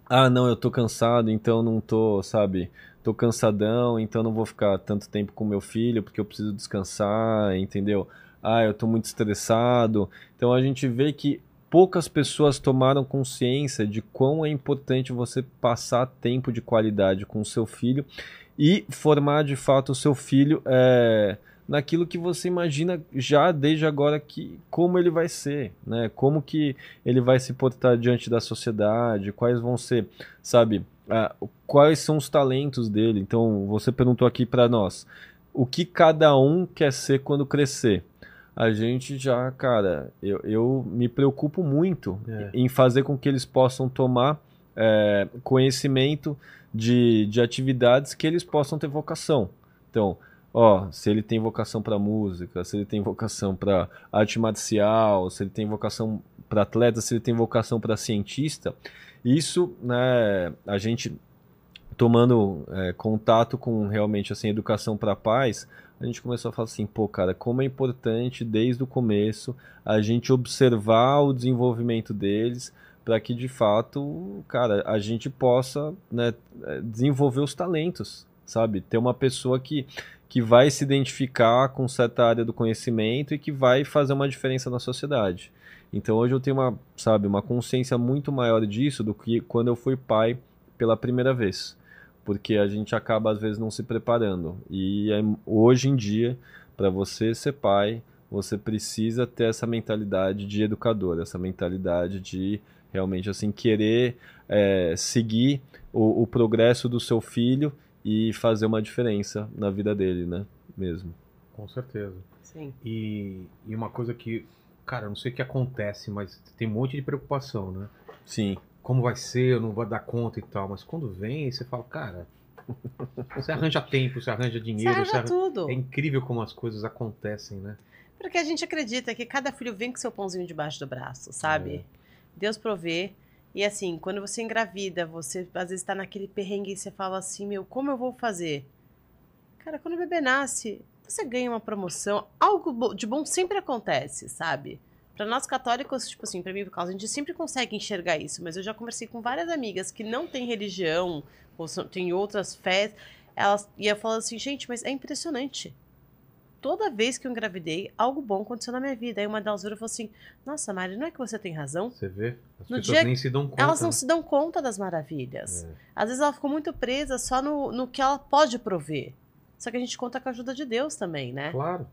ah, não, eu tô cansado, então não tô, sabe, tô cansadão, então não vou ficar tanto tempo com meu filho porque eu preciso descansar, entendeu? Ah, eu tô muito estressado. Então a gente vê que poucas pessoas tomaram consciência de quão é importante você passar tempo de qualidade com o seu filho e formar de fato o seu filho é, naquilo que você imagina já desde agora que como ele vai ser, né? Como que ele vai se portar diante da sociedade, quais vão ser, sabe, quais são os talentos dele. Então você perguntou aqui para nós, o que cada um quer ser quando crescer? A gente já, cara, eu, eu me preocupo muito É. em fazer com que eles possam tomar é, conhecimento de, de atividades que eles possam ter vocação. Então, ó, se ele tem vocação para música, se ele tem vocação para arte marcial, se ele tem vocação para atleta, se ele tem vocação para cientista, isso, né, a gente tomando é, contato com realmente assim educação para pais, a gente começou a falar assim, pô, cara, como é importante desde o começo a gente observar o desenvolvimento deles para que de fato, cara, a gente possa né, eh, desenvolver os talentos, sabe? Ter uma pessoa que, que vai se identificar com certa área do conhecimento e que vai fazer uma diferença na sociedade. Então hoje eu tenho uma, sabe, uma consciência muito maior disso do que quando eu fui pai pela primeira vez. Porque a gente acaba às vezes não se preparando. E é- hoje em dia, para você ser pai, você precisa ter essa mentalidade de educador, essa mentalidade de realmente assim querer é, seguir o, o progresso do seu filho e fazer uma diferença na vida dele, né? Mesmo. Com certeza. Sim. E, e uma coisa que, cara, eu não sei o que acontece, mas tem um monte de preocupação, né? Sim. Como vai ser, eu não vou dar conta e tal. Mas quando vem, você fala, cara, Você arranja tempo, você arranja Você dinheiro, arranja você arranja... tudo. É incrível como as coisas acontecem, né? Porque a gente acredita que cada filho vem com seu pãozinho debaixo do braço, sabe? Deus provê. E assim, quando você engravida, você às vezes tá naquele perrengue e você fala assim, meu, como eu vou fazer? Cara, quando o bebê nasce, você ganha uma promoção. Algo de bom sempre acontece, sabe? Pra nós católicos, tipo assim, pra mim, por causa, a gente sempre consegue enxergar isso. Mas eu já conversei com várias amigas que não têm religião, ou são- têm outras fés. Elas iam falando assim, gente, mas é impressionante toda vez que eu engravidei, algo bom aconteceu na minha vida. Aí uma delas virou e falou assim: Nossa, Mari, não é que você tem razão? Você vê? As No pessoas dia- nem se dão conta. Elas não né? se dão conta das maravilhas. É. Às vezes ela ficou muito presa só no, no que ela pode prover. Só que a gente conta com a ajuda de Deus também, né? Claro.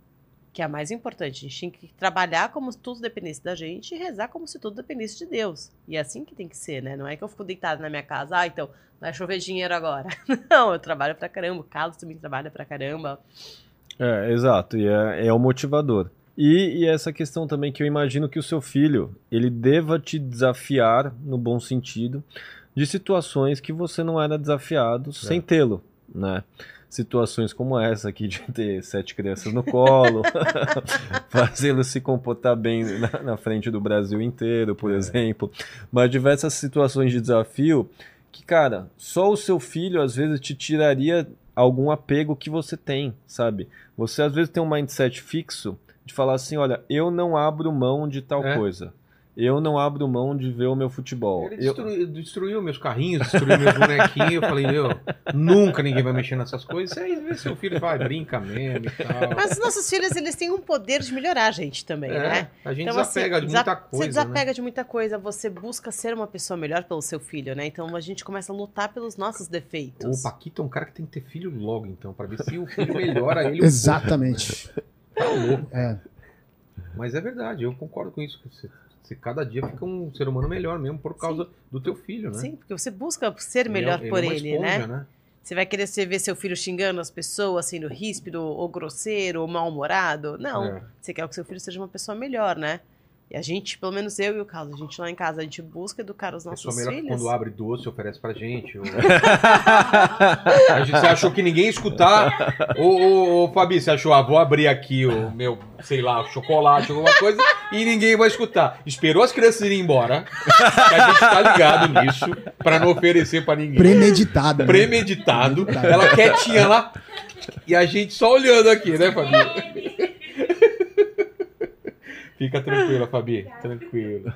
Que é a mais importante. A gente tem que trabalhar como se tudo dependesse da gente e rezar como se tudo dependesse de Deus. E é assim que tem que ser, né? Não é que eu fico deitada na minha casa, ah, então vai chover dinheiro agora. Não, eu trabalho pra caramba. O Carlos também trabalha pra caramba. É, exato, e é, é o motivador. E, e essa questão também que eu imagino que o seu filho, ele deva te desafiar, no bom sentido, de situações que você não era desafiado sem tê-lo, né? Situações como essa aqui de ter sete crianças no colo, fazê-lo se comportar bem na, na frente do Brasil inteiro, por exemplo. Mas diversas situações de desafio que, cara, só o seu filho às vezes te tiraria algum apego que você tem, sabe? Você às vezes tem um mindset fixo de falar assim, olha, eu não abro mão de tal É. coisa. Eu não abro mão de ver o meu futebol. Ele Eu- destruiu, destruiu meus carrinhos, destruiu meus bonequinhos. Eu falei, meu, nunca ninguém vai mexer nessas coisas. Aí vê seu filho vai, brinca mesmo e tal. Mas os nossos filhos, eles têm um poder de melhorar a gente também, É, né? a gente Então, assim, desapega de desa- muita coisa. Você desapega né? de muita coisa, você busca ser uma pessoa melhor pelo seu filho, né? Então a gente começa a lutar pelos nossos defeitos. O Paquito é um cara que tem que ter filho logo, então, pra ver se o filho melhora ele. Exatamente. Tá louco. É. Mas é verdade, eu concordo com isso. que Você, você cada dia fica um ser humano melhor mesmo por causa do teu filho, né? Sim, porque você busca ser Ele é- melhor ele é por ele, esponja, né? Você vai querer ver seu filho xingando as pessoas, sendo ríspido, ou grosseiro, ou mal-humorado? Não. É. Você quer que seu filho seja uma pessoa melhor, né? E a gente, pelo menos eu e o Carlos, a gente lá em casa, a gente busca educar os nossos melhor que filhos. quando abre doce oferece pra gente. ou- A gente- Você achou que ninguém ia escutar? Ô, ô, ô, Fabi, você achou, ah, vou abrir aqui o meu, sei lá, chocolate, alguma coisa, e ninguém vai escutar. Esperou as crianças irem embora, que a gente tá ligado nisso, pra não oferecer pra ninguém. Premeditada. né? Premeditado, Premeditado. ela quietinha lá, e a gente só olhando aqui, né, Fabi? Fica tranquila, Fabi. Tranquilo.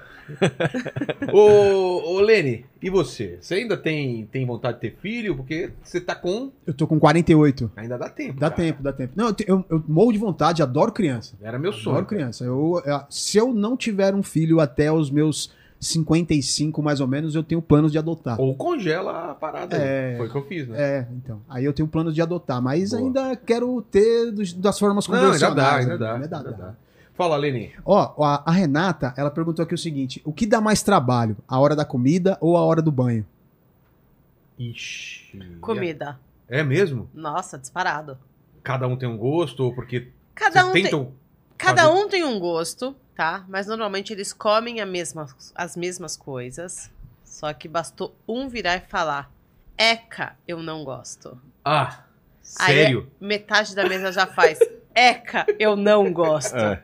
ô, ô, Lene, e você? Você ainda tem, tem vontade de ter filho? Porque você tá com. Eu tô com 48. Ainda dá tempo. Dá cara. tempo, dá tempo. Não, eu, eu, eu morro de vontade, adoro criança. Era meu sonho. Adoro criança. Eu, é, se eu não tiver um filho até os meus 55, mais ou menos, eu tenho planos de adotar. Ou congela a parada. É. Foi o que eu fiz, né? É, então. Aí eu tenho planos de adotar, mas Boa. ainda quero ter dos- das formas Não, ainda convencionais. dá, ainda né? dá. ainda dá. Fala, Lene. Ó, a, a Renata, ela perguntou aqui o seguinte: o que dá mais trabalho? A hora da comida ou a hora do banho? Ixi. Comida. É mesmo? Nossa, disparado. Cada um tem um gosto? Ou porque Cada um, tem, tentam. cada fazer- um tem um gosto, tá? Mas normalmente eles comem a mesma, as mesmas coisas. Só que bastou um virar e falar: Eca, eu não gosto. Ah, Aí sério? Metade da mesa já faz. Eca, eu não gosto. É.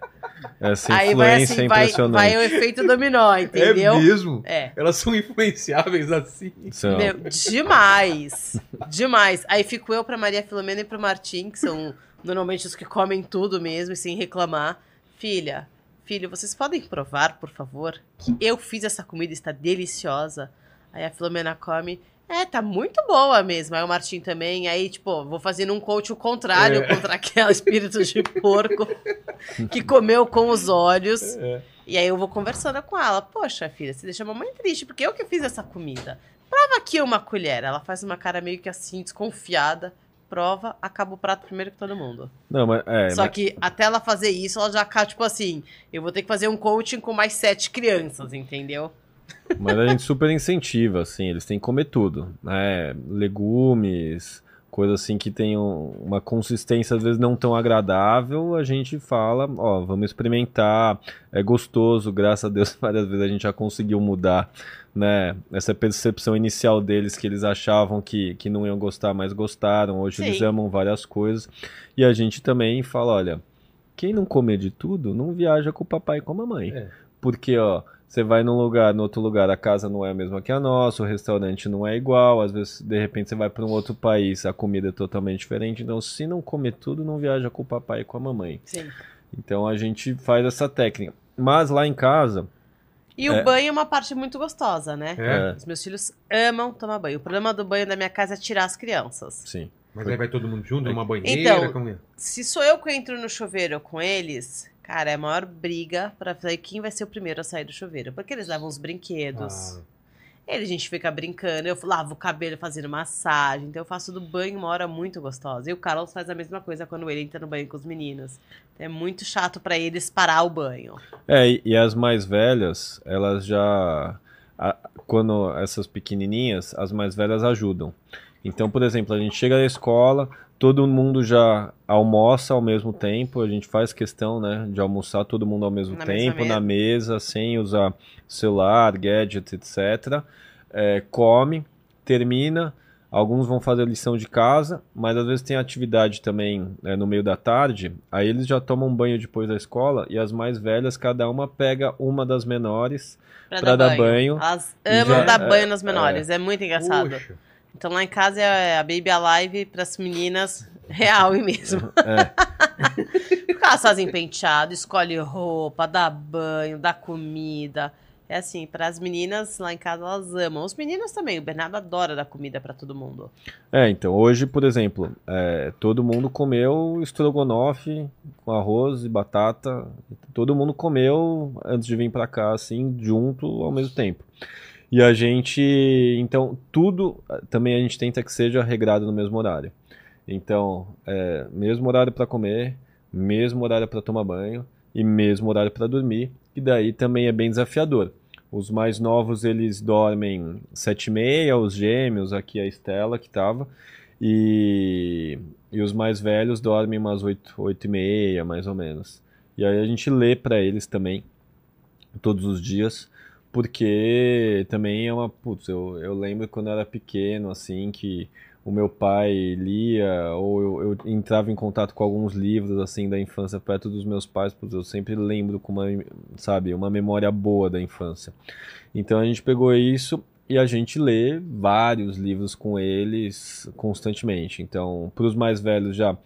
Essa Aí vai influência assim, é vai, impressionante. vai o efeito dominó, entendeu? É mesmo? É. Elas são influenciáveis assim. São- Meu, demais. demais. Aí fico eu pra Maria Filomena e pro Martim, que são normalmente os que comem tudo mesmo e sem reclamar. Filha, filho, vocês podem provar, por favor, que eu fiz essa comida está deliciosa. Aí a Filomena come. É, tá muito boa mesmo. Aí o Martim também. Aí, tipo, vou fazendo um coach o contrário É. contra aquele espírito de porco que comeu com os olhos. É. E aí eu vou conversando com ela. Poxa, filha, você deixa a mamãe triste, porque eu que fiz essa comida. Prova aqui uma colher. Ela faz uma cara meio que assim, desconfiada. Prova, acaba o prato primeiro que todo mundo. Não, mas, é, Só mas- que até ela fazer isso, ela já acaba, tipo assim, eu vou ter que fazer um coaching com mais sete crianças, entendeu? Mas a gente super incentiva, assim, eles têm que comer tudo, né? Legumes, coisa assim que tem um- uma consistência às vezes não tão agradável, a gente fala, ó, vamos experimentar, é gostoso, graças a Deus várias vezes a gente já conseguiu mudar, né, essa percepção inicial deles que eles achavam que, que não iam gostar, mas gostaram, hoje eles Sim. amam várias coisas, e a gente também fala, olha, quem não comer de tudo, não viaja com o papai e com a mamãe. É. Porque, ó, você vai num lugar, no outro lugar, a casa não é a mesma que a nossa, o restaurante não é igual, às vezes, de repente, você vai para um outro país, a comida é totalmente diferente. Então, se não comer tudo, não viaja com o papai e com a mamãe. Sim. Então, a gente faz essa técnica. Mas lá em casa, E o É. banho é uma parte muito gostosa, né? É. Os meus filhos amam tomar banho. O problema do banho da minha casa é tirar as crianças. sim. Mas aí vai todo mundo junto numa banheira? Então, como é? Se sou eu que entro no chuveiro com eles, cara, é a maior briga pra ver quem vai ser o primeiro a sair do chuveiro. Porque eles levam os brinquedos. Ah, Ele, a gente fica brincando, eu lavo o cabelo fazendo massagem, então eu faço do banho uma hora muito gostosa. E o Carlos faz a mesma coisa quando ele entra no banho com os meninos. É muito chato pra eles parar o banho. É, e, as mais velhas, elas já. quando essas pequenininhas, as mais velhas ajudam. Então, por exemplo, a gente chega na escola, todo mundo já almoça ao mesmo tempo, a gente faz questão, né, de almoçar todo mundo ao mesmo Na tempo, mesa. na mesa, sem usar celular, gadget, etc. É, come, termina. Alguns vão fazer lição de casa, mas às vezes tem atividade também né, no meio da tarde. Aí eles já tomam banho depois da escola e as mais velhas, cada uma pega uma das menores. Pra, Pra dar banho. Elas E amam já- dar é, banho nas menores, é, muito engraçado. Puxa. Então lá em casa é a Baby Alive pras meninas real mesmo. É, Porque elas fazem penteado, escolhe roupa, dá banho, dá comida. É assim, pras meninas lá em casa elas amam. Os meninos também, o Bernardo adora dar comida pra todo mundo. é, então hoje, por exemplo, é, todo mundo comeu estrogonofe com arroz e batata. Todo mundo comeu antes de vir pra cá, assim, junto ao mesmo tempo. E a gente, então, tudo também a gente tenta que seja regrado no mesmo horário. Então, é, mesmo horário para comer, mesmo horário para tomar banho e mesmo horário para dormir. E daí também é bem desafiador. Os mais novos eles dormem sete e meia, os gêmeos, aqui a Estela que estava, e, e os mais velhos dormem umas oito, oito e meia, mais ou menos. E aí a gente lê para eles também todos os dias, porque também é uma. Putz, eu, eu lembro quando eu era pequeno, assim, que o meu pai lia, ou eu, eu entrava em contato com alguns livros, assim, da infância perto dos meus pais, putz, eu sempre lembro com uma, sabe, uma memória boa da infância. Então a gente pegou isso e a gente lê vários livros com eles constantemente. Então, para os mais velhos já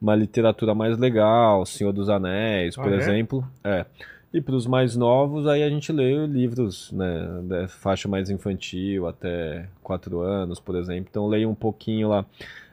uma literatura mais legal, Senhor dos Anéis, por Ah, é? exemplo, é. E para os mais novos, aí a gente lê livros, né, da faixa mais infantil, até 4 anos, por exemplo. Então, leio um pouquinho lá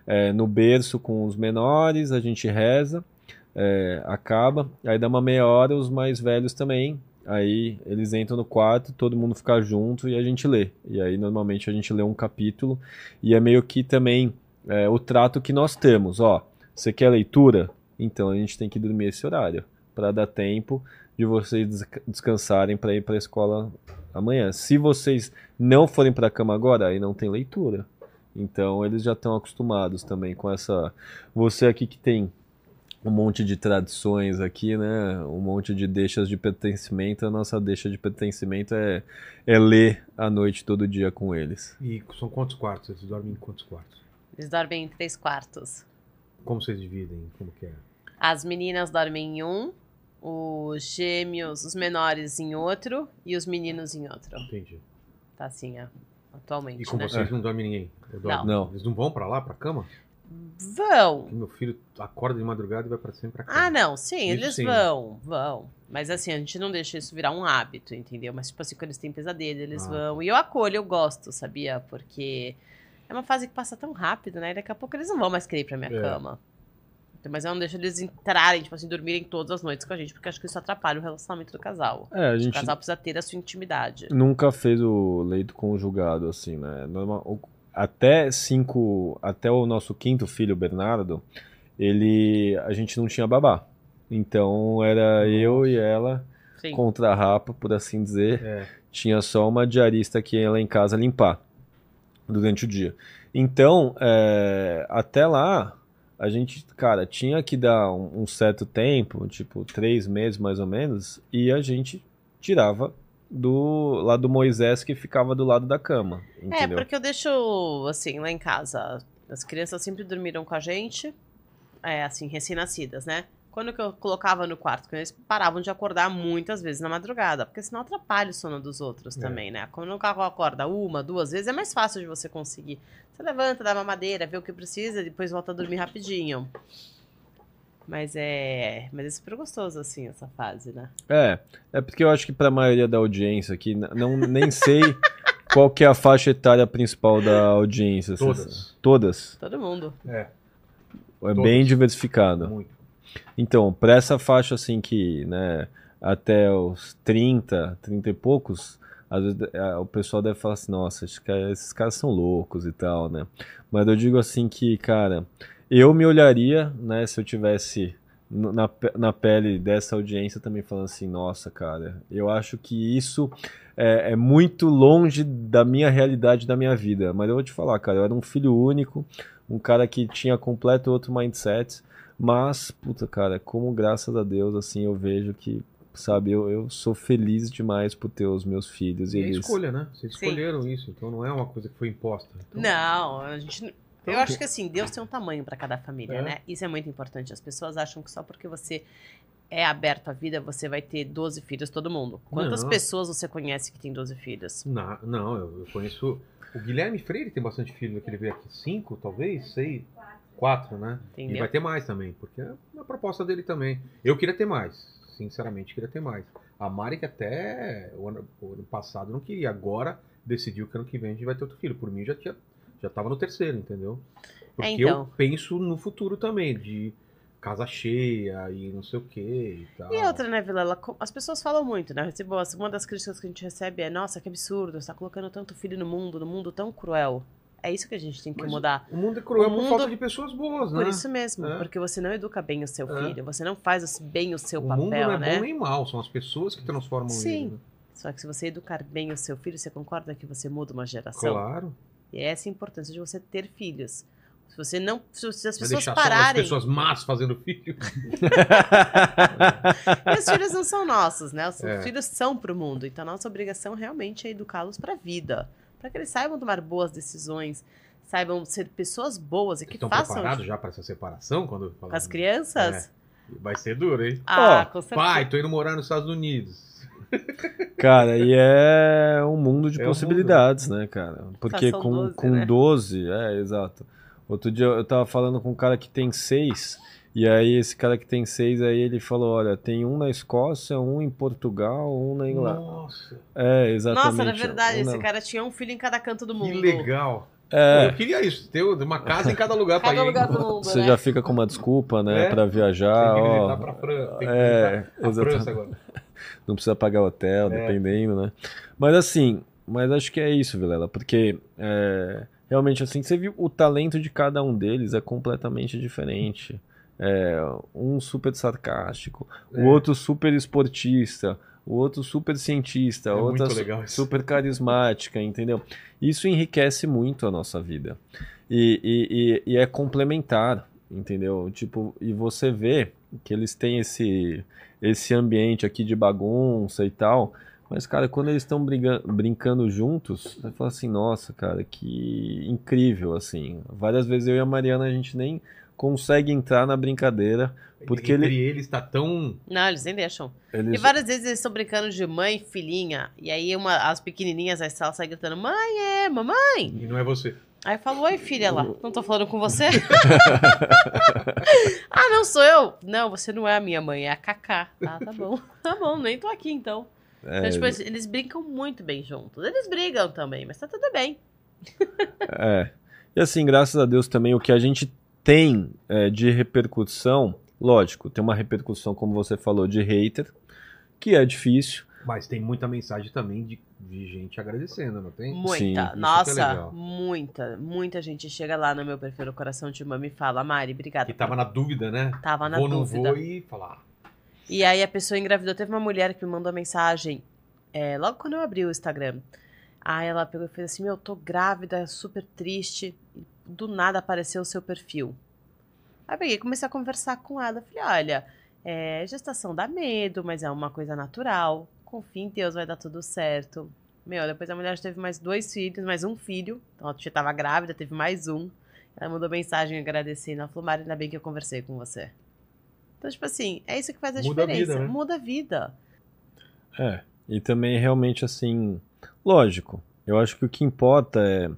é, no berço com os menores, a gente reza, é, acaba, aí dá uma meia hora, os mais velhos também. Aí eles entram no quarto, todo mundo fica junto e a gente lê. E aí, normalmente, a gente lê um capítulo, e é meio que também é, o trato que nós temos. Ó, você quer leitura? Então a gente tem que dormir esse horário, para dar tempo de vocês desca- descansarem para ir para a escola amanhã. Se vocês não forem para a cama agora, aí não tem leitura. Então eles já estão acostumados também com essa. Você aqui que tem um monte de tradições aqui, né? Um monte de deixas de pertencimento. A nossa deixa de pertencimento é, é ler à noite todo dia com eles. E são quantos quartos? Vocês dormem em quantos quartos? Eles dormem em três quartos. Como vocês dividem? Como que é? As meninas dormem em um, os gêmeos, os menores em outro e os meninos em outro. Entendi. Tá assim, ó, atualmente, E com né? vocês não dorme ninguém? Eu dormo. Não. Eles não vão pra lá, pra cama? Vão. Meu filho acorda de madrugada e vai pra sempre pra cama. Ah, não, sim, Isso eles sim. vão, vão. Mas assim, a gente não deixa isso virar um hábito, entendeu? Mas, tipo assim, quando eles têm pesadelo, eles Ah. vão. E eu acolho, eu gosto, sabia? Porque é uma fase que passa tão rápido, né? E daqui a pouco eles não vão mais querer ir pra minha É. cama. Mas eu não deixo eles entrarem, tipo assim, dormirem todas as noites com a gente, porque acho que isso atrapalha o relacionamento do casal. É, a O gente casal precisa ter a sua intimidade. nunca fez o leito conjugado assim, né? Normal, o- até cinco, até o nosso quinto filho, Bernardo, ele, a gente não tinha babá. Então era eu e ela Sim. contra a rapa, por assim dizer. É. Tinha só uma diarista que ia lá em casa limpar durante o dia. Então, é, até lá, a gente, cara, tinha que dar um, um certo tempo, tipo três meses mais ou menos, e a gente tirava do lado do Moisés que ficava do lado da cama, É, entendeu? porque eu deixo, assim, lá em casa, as crianças sempre dormiram com a gente, é, assim, recém-nascidas, né? Quando que eu colocava no quarto, que eles paravam de acordar muitas vezes na madrugada, porque senão atrapalha o sono dos outros É. também, né? Quando o carro acorda uma, duas vezes, é mais fácil de você conseguir. Você levanta, dá uma madeira, vê o que precisa, depois volta a dormir rapidinho. Mas é. Mas é super gostoso, assim, essa fase, né? É, é porque eu acho que pra maioria da audiência aqui, não, nem sei qual que é a faixa etária principal da audiência. assim. Todas. Todas. Todo mundo. É, É Todas. bem diversificado. muito. Então, pra essa faixa assim que, né, até os 30, 30 e poucos, às vezes é, o pessoal deve falar assim, nossa, esses caras, são loucos e tal, né? Mas eu digo assim que, cara, eu me olharia, né, se eu tivesse na, na pele dessa audiência também falando assim, nossa, cara, eu acho que isso é, é muito longe da minha realidade, da minha vida. Mas eu vou te falar, cara, eu era um filho único, um cara que tinha completo outro mindset, mas, puta, cara, como graças a Deus, assim, eu vejo que, sabe, eu, eu sou feliz demais por ter os meus filhos. E E é eles... escolha, né? Vocês Sim. escolheram isso, então não é uma coisa que foi imposta. Então, Não, a gente. Eu Então- acho que assim, Deus tem um tamanho pra cada família, É. né? Isso é muito importante. As pessoas acham que só porque você é aberto à vida, você vai ter 12 filhos, todo mundo. Quantas Não. pessoas você conhece que tem 12 filhos? Na- não, eu, eu conheço. O Guilherme Freire tem bastante filho que ele veio aqui. Cinco, talvez? Seis? Quatro, né? E Entendeu? vai ter mais também, porque é uma proposta dele também. Eu queria ter mais, sinceramente, queria ter mais. A Mari, que até o ano, o ano passado não queria, agora decidiu que ano que vem a gente vai ter outro filho. Por mim já tinha, já tava no terceiro, entendeu? Porque É, então. eu penso no futuro também, de casa cheia e não sei o que e tal. E outra, né, Vilela? As pessoas falam muito, né? Recebo- Uma das críticas que a gente recebe é: nossa, que absurdo, você tá colocando tanto filho no mundo, no mundo tão cruel. É isso que a gente tem que Mas mudar. O mundo é cruel O por mundo- falta de pessoas boas, né? Por isso mesmo, É. porque você não educa bem o seu É. filho, você não faz o- bem o seu o papel, mundo não é né? bom nem mal, são as pessoas que transformam Sim. ele. né? Só que se você educar bem o seu filho, você concorda que você muda uma geração? Claro. E é essa a importância de você ter filhos. Se você não. Se as pessoas deixar só as pararem. pessoas más fazendo filho. E os filhos não são nossos, né? Os É. filhos são pro mundo. Então a nossa obrigação realmente é educá-los pra vida. Pra que eles saibam tomar boas decisões, saibam ser pessoas boas e que Estão façam preparados já para essa separação? Quando com as crianças. Vai ser duro, hein? Ah, Ó, com certeza. Pai, tô indo morar nos Estados Unidos. Cara, e é um mundo de É um possibilidades, né, cara? Porque são com 12, com né? 12, é, exato. Outro dia eu tava falando com um cara que tem seis, e aí esse cara que tem seis, aí ele falou, olha, tem um na Escócia, um em Portugal, um na Inglaterra. Nossa, É, exatamente. Nossa, na verdade, um esse na- cara tinha um filho em cada canto do que mundo. legal. É, Eu queria isso, ter uma casa em cada lugar pra ir. lugar do mundo, você né? já fica com uma desculpa, né, É. pra viajar, Tem que ó. visitar pra França. Tem que É, visitar a. França agora. não precisa pagar hotel, É. dependendo, né? Mas assim, mas acho que é isso, Vilela, porque é, realmente assim, você viu o talento de cada um deles é completamente diferente. É, um super sarcástico, o É. outro super esportista, o outro super cientista, É outra super carismática, entendeu? Isso enriquece muito a nossa vida. E, e, e, e é complementar, entendeu? Tipo, e você vê que eles têm esse, esse ambiente aqui de bagunça e tal. Mas, cara, quando eles estão brincando juntos, você fala assim, nossa, cara, que incrível, assim. Várias vezes eu e a Mariana, a gente nem consegue entrar na brincadeira, porque Entre ele, eles tá tão. Não, eles nem deixam. E eles... várias vezes eles estão brincando de mãe e filhinha. E aí uma, as pequenininhas da sala saem gritando: Mãe, é, mamãe. E não é você. Aí eu falo: Oi, filha lá. Não tô falando com você? ah, não sou eu. Não, você não é a minha mãe, é a Cacá. Ah, tá bom. Tá bom, nem tô aqui então. É, Então, tipo, eles, eles brincam muito bem juntos. Eles brigam também, mas tá tudo bem. É. E assim, graças a Deus também, o que a gente tem é, de repercussão, lógico, tem uma repercussão, como você falou, de hater, que é difícil. Mas tem muita mensagem também de, de gente agradecendo, não tem? Muita. Sim, é Nossa, legal. muita. Muita gente chega lá no meu perfil do Coração de Mama e fala: Mari, obrigada. Que tava na dúvida, né? Tava na vou, não dúvida. vou e falar. E aí a pessoa engravidou. Teve uma mulher que me mandou mensagem é, logo quando eu abri o Instagram. Aí ela pegou e fez assim: Meu, tô grávida, super triste. Do nada apareceu o seu perfil. Aí eu peguei e comecei a conversar com ela. Falei, olha, é, gestação dá medo, mas é uma coisa natural. Confia em Deus, vai dar tudo certo. Meu, depois a mulher já teve mais dois filhos, mais um filho. Então ela já estava grávida, teve mais um. Ela mandou mensagem agradecendo. Ela falou, Mari, ainda bem que eu conversei com você. Então, tipo assim, é isso que faz a Muda a diferença. vida, né? Muda a vida. É, e também realmente assim, lógico, eu acho que o que importa é,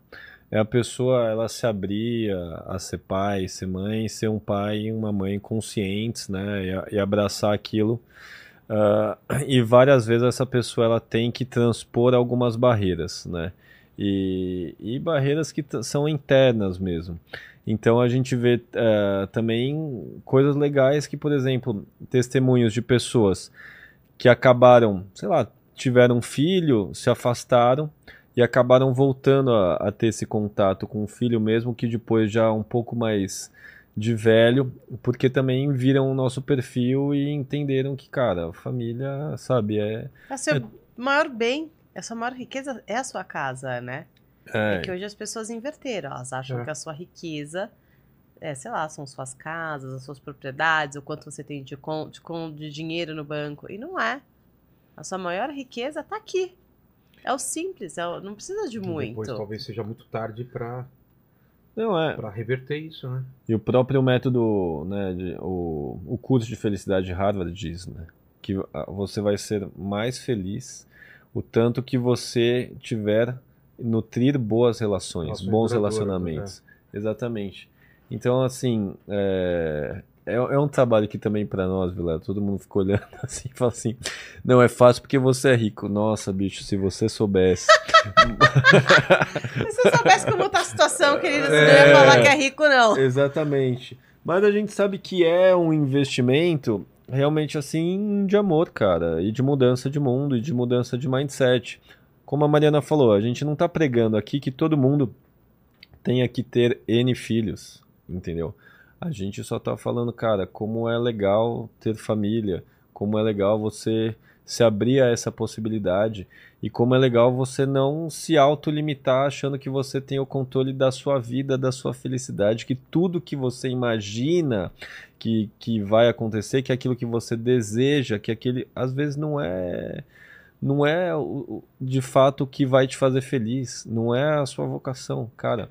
é a pessoa ela se abrir a, ser pai, ser mãe, ser um pai e uma mãe conscientes, né, e, e abraçar aquilo. Ah, e várias vezes essa pessoa ela tem que transpor algumas barreiras, né, e, e barreiras que são internas mesmo. Então a gente vê eh, também coisas legais que, por exemplo, testemunhos de pessoas que acabaram, sei lá, tiveram filho, se afastaram e acabaram voltando a, a ter esse contato com o filho mesmo que depois já um pouco mais de velho, porque também viram o nosso perfil e entenderam que, cara, a família, sabe, é, É o seu maior bem, a sua maior riqueza é a sua casa, né? É, é, que hoje as pessoas inverteram. Elas acham É. que a sua riqueza, é, sei lá, são suas casas, as suas propriedades, o quanto você tem de, de, de dinheiro no banco. E não é. A sua maior riqueza tá aqui. É o simples, é o- não precisa de E muito. Depois talvez seja muito tarde pra, não é. pra reverter isso, né? E o próprio método, né, de- o, o curso de felicidade de Harvard diz, né, que ah, você vai ser mais feliz o tanto que você tiver nutrir boas relações, Relações bons relacionamentos. Exatamente. Então, assim, é, é, é um trabalho que também para nós, Vilela, todo mundo ficou olhando assim e fala assim, não é fácil porque você é rico. Nossa, bicho, se você soubesse. Se você soubesse como tá a situação, querida, você não É. ia falar que é rico, não. Exatamente. Mas a gente sabe que é um investimento realmente assim de amor, cara, e de mudança de mundo e de mudança de mindset. Como a Mariana falou, a gente não tá pregando aqui que todo mundo tenha que ter N filhos, entendeu? A gente só tá falando, cara, como é legal ter família, como é legal você se abrir a essa possibilidade e como é legal você não se autolimitar achando que você tem o controle da sua vida, da sua felicidade, que tudo que você imagina que, que vai acontecer, que aquilo que você deseja, que aquele às vezes não é não é de fato o que vai te fazer feliz, não é a sua vocação, cara.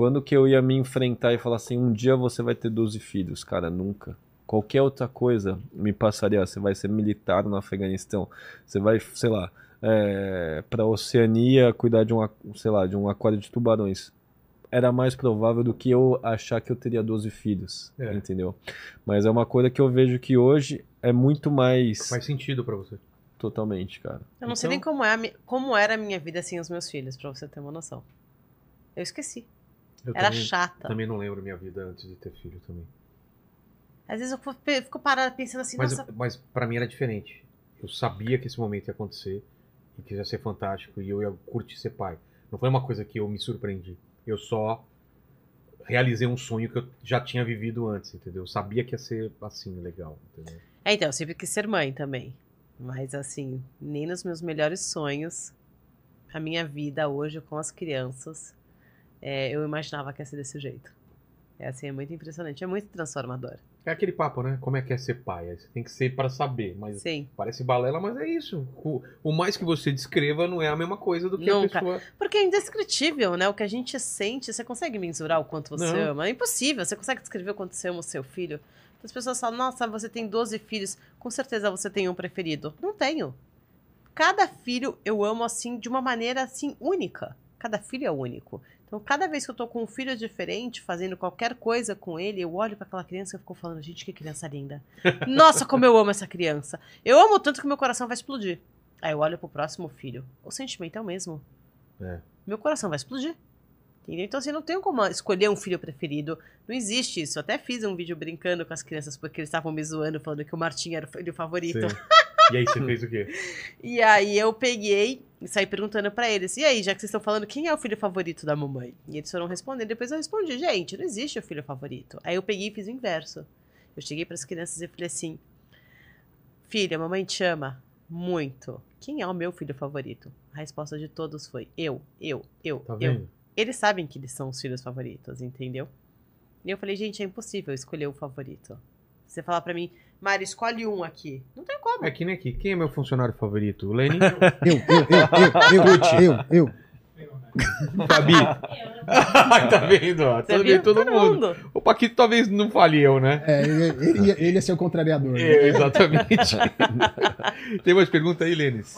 Quando que eu ia me enfrentar e falar assim, um dia você vai ter 12 filhos, cara, nunca. Qualquer outra coisa me passaria, você vai ser militar no Afeganistão, você vai, sei lá, é, para Oceania cuidar de um, sei lá, de um aquário de tubarões. Era mais provável do que eu achar que eu teria 12 filhos, É. entendeu? Mas é uma coisa que eu vejo que hoje é muito mais Faz sentido pra você. totalmente, cara. Eu não sei Então- nem como, é a mi- como era a minha vida sem os meus filhos, pra você ter uma noção. Eu esqueci. Eu Era também, chata. também não lembro minha vida antes de ter filho também. Às vezes eu fico- parada pensando assim, Mas, nossa, mas para mim era diferente. Eu sabia que esse momento ia acontecer e que ia ser fantástico e eu ia curtir ser pai. Não foi uma coisa que eu me surpreendi. Eu só realizei um sonho que eu já tinha vivido antes, entendeu? Eu sabia que ia ser assim, legal, entendeu? É, então, eu sempre quis ser mãe também. Mas, assim, nem nos meus melhores sonhos, a minha vida hoje com as crianças, é, eu imaginava que ia ser desse jeito. É assim, é muito impressionante, é muito transformador. É aquele papo, né? Como é que é ser pai? Você tem que ser para saber, mas Sim. parece balela, mas é isso. O, o mais que você descreva não é a mesma coisa do que Nunca. a pessoa. Porque é indescritível, né? O que a gente sente, você consegue mensurar o quanto você Não. ama? É impossível. Você consegue descrever o quanto você ama o seu filho? As pessoas falam, nossa, você tem 12 filhos, com certeza você tem um preferido. Não tenho. Cada filho eu amo assim, de uma maneira assim, única. Cada filho é único. Então, cada vez que eu tô com um filho diferente, fazendo qualquer coisa com ele, eu olho para aquela criança e fico falando, gente, que criança linda. Nossa, como eu amo essa criança. Eu amo tanto que meu coração vai explodir. Aí eu olho pro próximo filho. O sentimento é o mesmo. É. Meu coração vai explodir. Entendeu? Então, assim, não tenho como escolher um filho preferido. Não existe isso. Eu até fiz um vídeo brincando com as crianças porque eles estavam me zoando, falando que o Martim era o filho favorito. E aí você fez o quê? E aí eu peguei e saí perguntando pra eles: e aí, já que vocês estão falando, quem é o filho favorito da mamãe? E eles foram respondendo. Depois eu respondi: gente, não existe o filho favorito. Aí eu peguei e fiz o inverso. Eu cheguei pras crianças e falei assim: filha, mamãe te ama muito. Quem é o meu filho favorito? A resposta de todos foi: eu, eu, eu, Tá eu. vendo? eles sabem que eles são os filhos favoritos, entendeu? E eu falei, gente, é impossível escolher o favorito. Você falar pra mim, Mari, escolhe um aqui. Não tem como. É que nem aqui. Quem é meu funcionário favorito? O Lenin? Eu, eu, eu, eu, eu, eu, eu. Fabi? tá vendo? ó? Todo, viu? todo, mundo. O Paquito talvez não fale eu, né? É, ele, ele, ele é seu contrariador. né? É, exatamente. Tem mais pergunta aí, Lênis?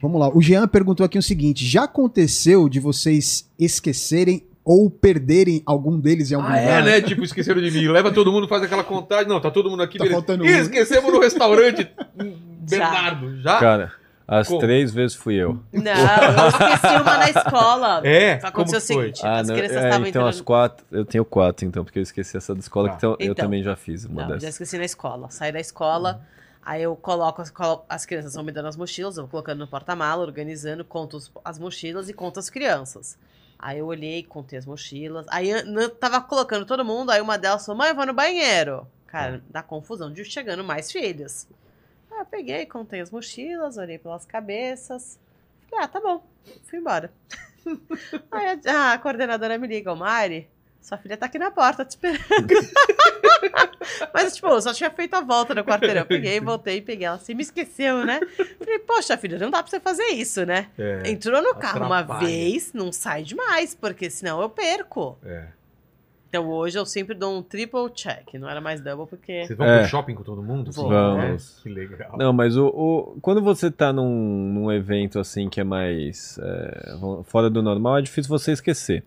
Vamos lá. O Jean perguntou aqui o seguinte: já aconteceu de vocês esquecerem ou perderem algum deles em algum Ah, é, lugar? né? Tipo, esqueceram de mim. Leva todo mundo, faz aquela contagem. Não, tá todo mundo aqui. Tá beleza. faltando Ih, esquecemos no restaurante Bernardo. Já? Cara, as Como? três vezes fui eu. Não, eu esqueci uma na escola. É? Só Como aconteceu o seguinte: Ah, as não, crianças é, estavam então entrando. as quatro, eu tenho quatro então, porque eu esqueci essa da escola, Tá. que então, eu Então. também já fiz uma Não, já dessas. esqueci na escola. Saí da escola, aí eu coloco, as- colo- as crianças vão me dando as mochilas, eu vou colocando no porta-mala, organizando, conto os- as mochilas e conto as crianças. Aí eu olhei, contei as mochilas. Aí eu tava colocando todo mundo, aí uma delas falou: mãe, eu vou no banheiro. Cara, dá confusão de chegando mais filhos. Aí eu peguei, contei as mochilas, olhei pelas cabeças. Falei, ah, tá bom. Fui embora. aí a, a coordenadora me liga, ô Mari, sua filha tá aqui na porta te esperando. Mas, tipo, eu só tinha feito a volta no quarteirão. Peguei, voltei e peguei ela. Você me esqueceu, né? Falei, poxa, filha, não dá pra você fazer isso, né? É. Entrou no carro uma atrapalha. vez, não sai demais, porque senão eu perco. é. Então hoje eu sempre dou um triple check, não era mais double, porque. Vocês vão É. pro shopping com todo mundo? Vou. Vamos. É? Que legal. Não, mas o, o- quando você tá num, num evento assim que é mais é, fora do normal, é difícil você esquecer.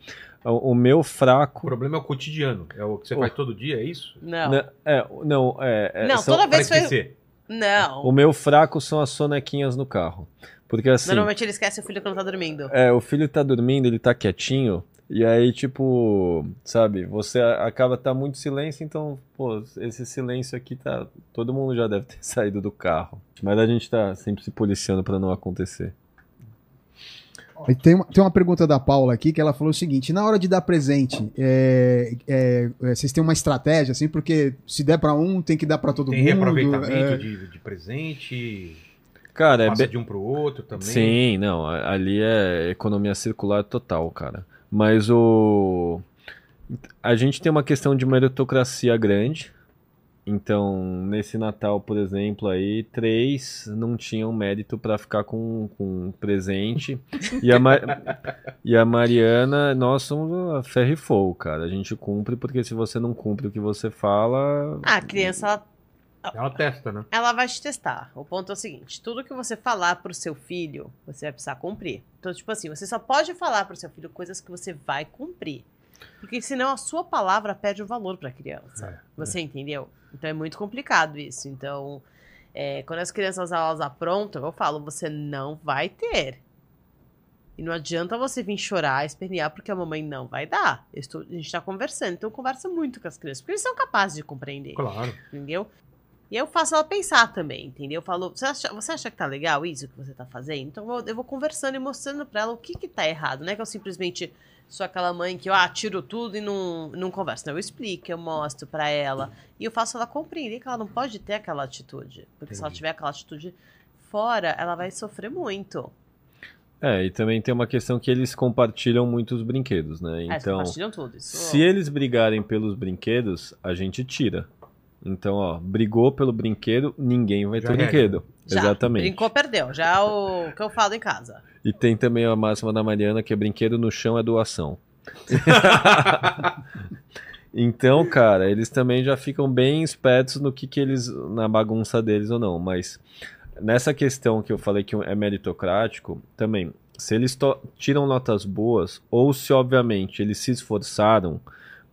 O, o meu O fraco. problema é o cotidiano. É o que você Oh. faz todo dia, é isso? Não. Né, é, não, é, é, Não, são- toda vez foi. Não. o meu fraco são as sonequinhas no carro. Porque assim. Normalmente ele esquece o filho quando tá dormindo. É, o filho tá dormindo, ele tá quietinho, e aí, tipo, sabe, você acaba tá muito silêncio, então, pô, esse silêncio aqui tá. Todo mundo já deve ter saído do carro. Mas a gente tá sempre se policiando pra não acontecer. E Tem uma, tem uma pergunta da Paula aqui que ela falou o seguinte: na hora de dar presente, é, é, é, vocês têm uma estratégia, assim, porque se der pra um, tem que dar pra todo Tem mundo. reaproveitamento é. de, de presente, Cara, é passa bem. de um pro outro também. Sim, não, ali é economia circular total, cara. Mas o. A gente tem uma questão de meritocracia grande. Então, nesse Natal, por exemplo, aí, três não tinham mérito pra ficar com, com um presente. E a, e a Mariana, nós somos a ferro e fogo, cara. A gente cumpre, porque se você não cumpre o que você fala. Ah, a criança, ela Ela testa, né? Ela vai te testar. O ponto é o seguinte: tudo que você falar pro seu filho, você vai precisar cumprir. Então, tipo assim, você só pode falar pro seu filho coisas que você vai cumprir. Porque senão a sua palavra perde o valor pra criança. É, você entendeu? Então é muito complicado isso. Então, é, quando as crianças elas aprontam, eu falo, você não vai ter. E não adianta você vir chorar, espernear, porque a mamãe não vai dar. Estou- a gente tá conversando. Então conversa muito com as crianças, porque eles são capazes de compreender Claro. entendeu? E eu faço ela pensar também, entendeu? Eu falo, você acha, você acha que tá legal isso que você tá fazendo? Então eu vou, eu vou conversando e mostrando pra ela o que que tá errado. Não é que eu simplesmente sou aquela mãe que, ah, tiro tudo e não, não converso. Não, eu explico, eu mostro pra ela. E eu faço ela compreender que ela não pode ter aquela atitude. Porque se ela Entendi. tiver aquela atitude fora, ela vai sofrer muito. É, e também tem uma questão que eles compartilham muitos brinquedos, né? É, eles Então. compartilham tudo. Isso, Se eles brigarem pelos brinquedos, a gente tira. Então, ó, brigou pelo brinquedo, ninguém vai Já ter regra. brinquedo. já, Exatamente. Brincou, perdeu. Já é o que eu falo em casa. E tem também a máxima da Mariana que é brinquedo no chão é doação. então, cara, eles também já ficam bem espertos no que, que eles. na bagunça deles ou não. Mas nessa questão que eu falei que é meritocrático, também, se eles tiram notas boas, ou se obviamente eles se esforçaram,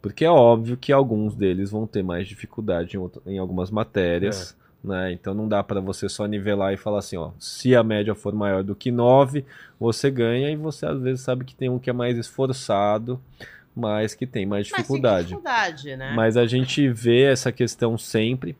porque é óbvio que alguns deles vão ter mais dificuldade em, outra- em algumas matérias. Né? Então não dá para você só nivelar e falar assim, ó, se a média for maior do que 9, você ganha e você às vezes sabe que tem um que é mais esforçado, mas que tem mais Mas tem dificuldade. dificuldade, né? Mas a gente vê essa questão sempre.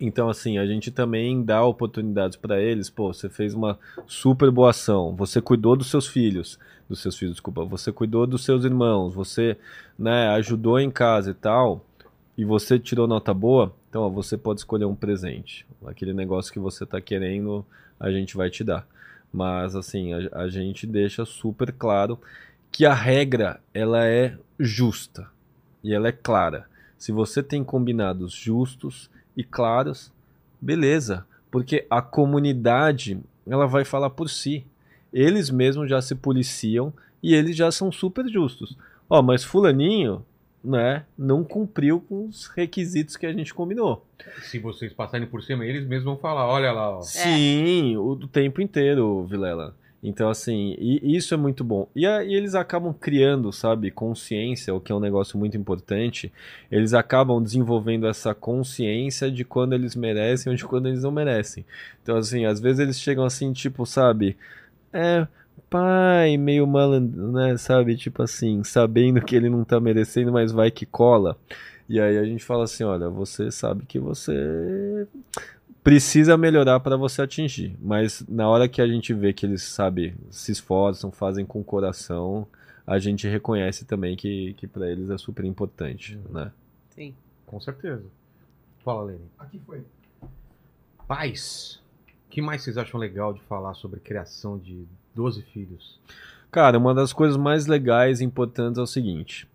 Então, assim, a gente também dá oportunidades para eles. Pô, você fez uma super boa ação. Você cuidou dos seus filhos. Dos seus filhos, desculpa. Você cuidou dos seus irmãos. Você né, ajudou em casa e tal. E você tirou nota boa. Então, ó, você pode escolher um presente. Aquele negócio que você tá querendo, a gente vai te dar. Mas assim, a, a gente deixa super claro que a regra ela é justa e ela é clara. Se você tem combinados justos e claros, beleza, porque a comunidade ela vai falar por si. Eles mesmos já se policiam e eles já são super justos. Ó, mas fulaninho, né, não cumpriu com os requisitos que a gente combinou. Se vocês passarem por cima, eles mesmos vão falar, olha lá, ó. Sim, o do tempo inteiro, Vilela. Então, assim, e isso é muito bom. E, a- e eles acabam criando, sabe, consciência, o que é um negócio muito importante. Eles acabam desenvolvendo essa consciência de quando eles merecem ou de quando eles não merecem. Então, assim, às vezes eles chegam assim, tipo, sabe, é, pai, meio malandro, né, sabe, tipo assim, sabendo que ele não tá merecendo, mas vai que cola. E aí a gente fala assim, olha, você sabe que você precisa melhorar para você atingir, mas na hora que a gente vê que eles, sabe, se esforçam, fazem com o coração, a gente reconhece também que, que para eles é super importante, né? Sim. Com certeza. Fala, Lene. Aqui foi. Pais, o que mais vocês acham legal de falar sobre criação de 12 filhos? Cara, uma das coisas mais legais e importantes é o seguinte: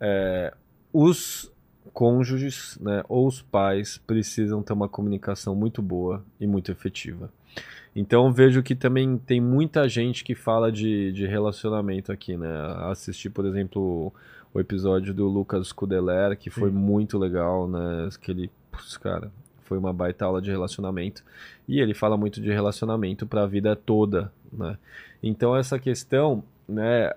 é, os cônjuges, né, ou os pais precisam ter uma comunicação muito boa e muito efetiva. Então vejo que também tem muita gente que fala de, de relacionamento aqui, né? Assisti, por exemplo, o episódio do Lucas Kudeler, que foi Sim. muito legal, né? Que ele, putz, cara, foi uma baita aula de relacionamento. E ele fala muito de relacionamento para a vida toda, né? Então essa questão, né?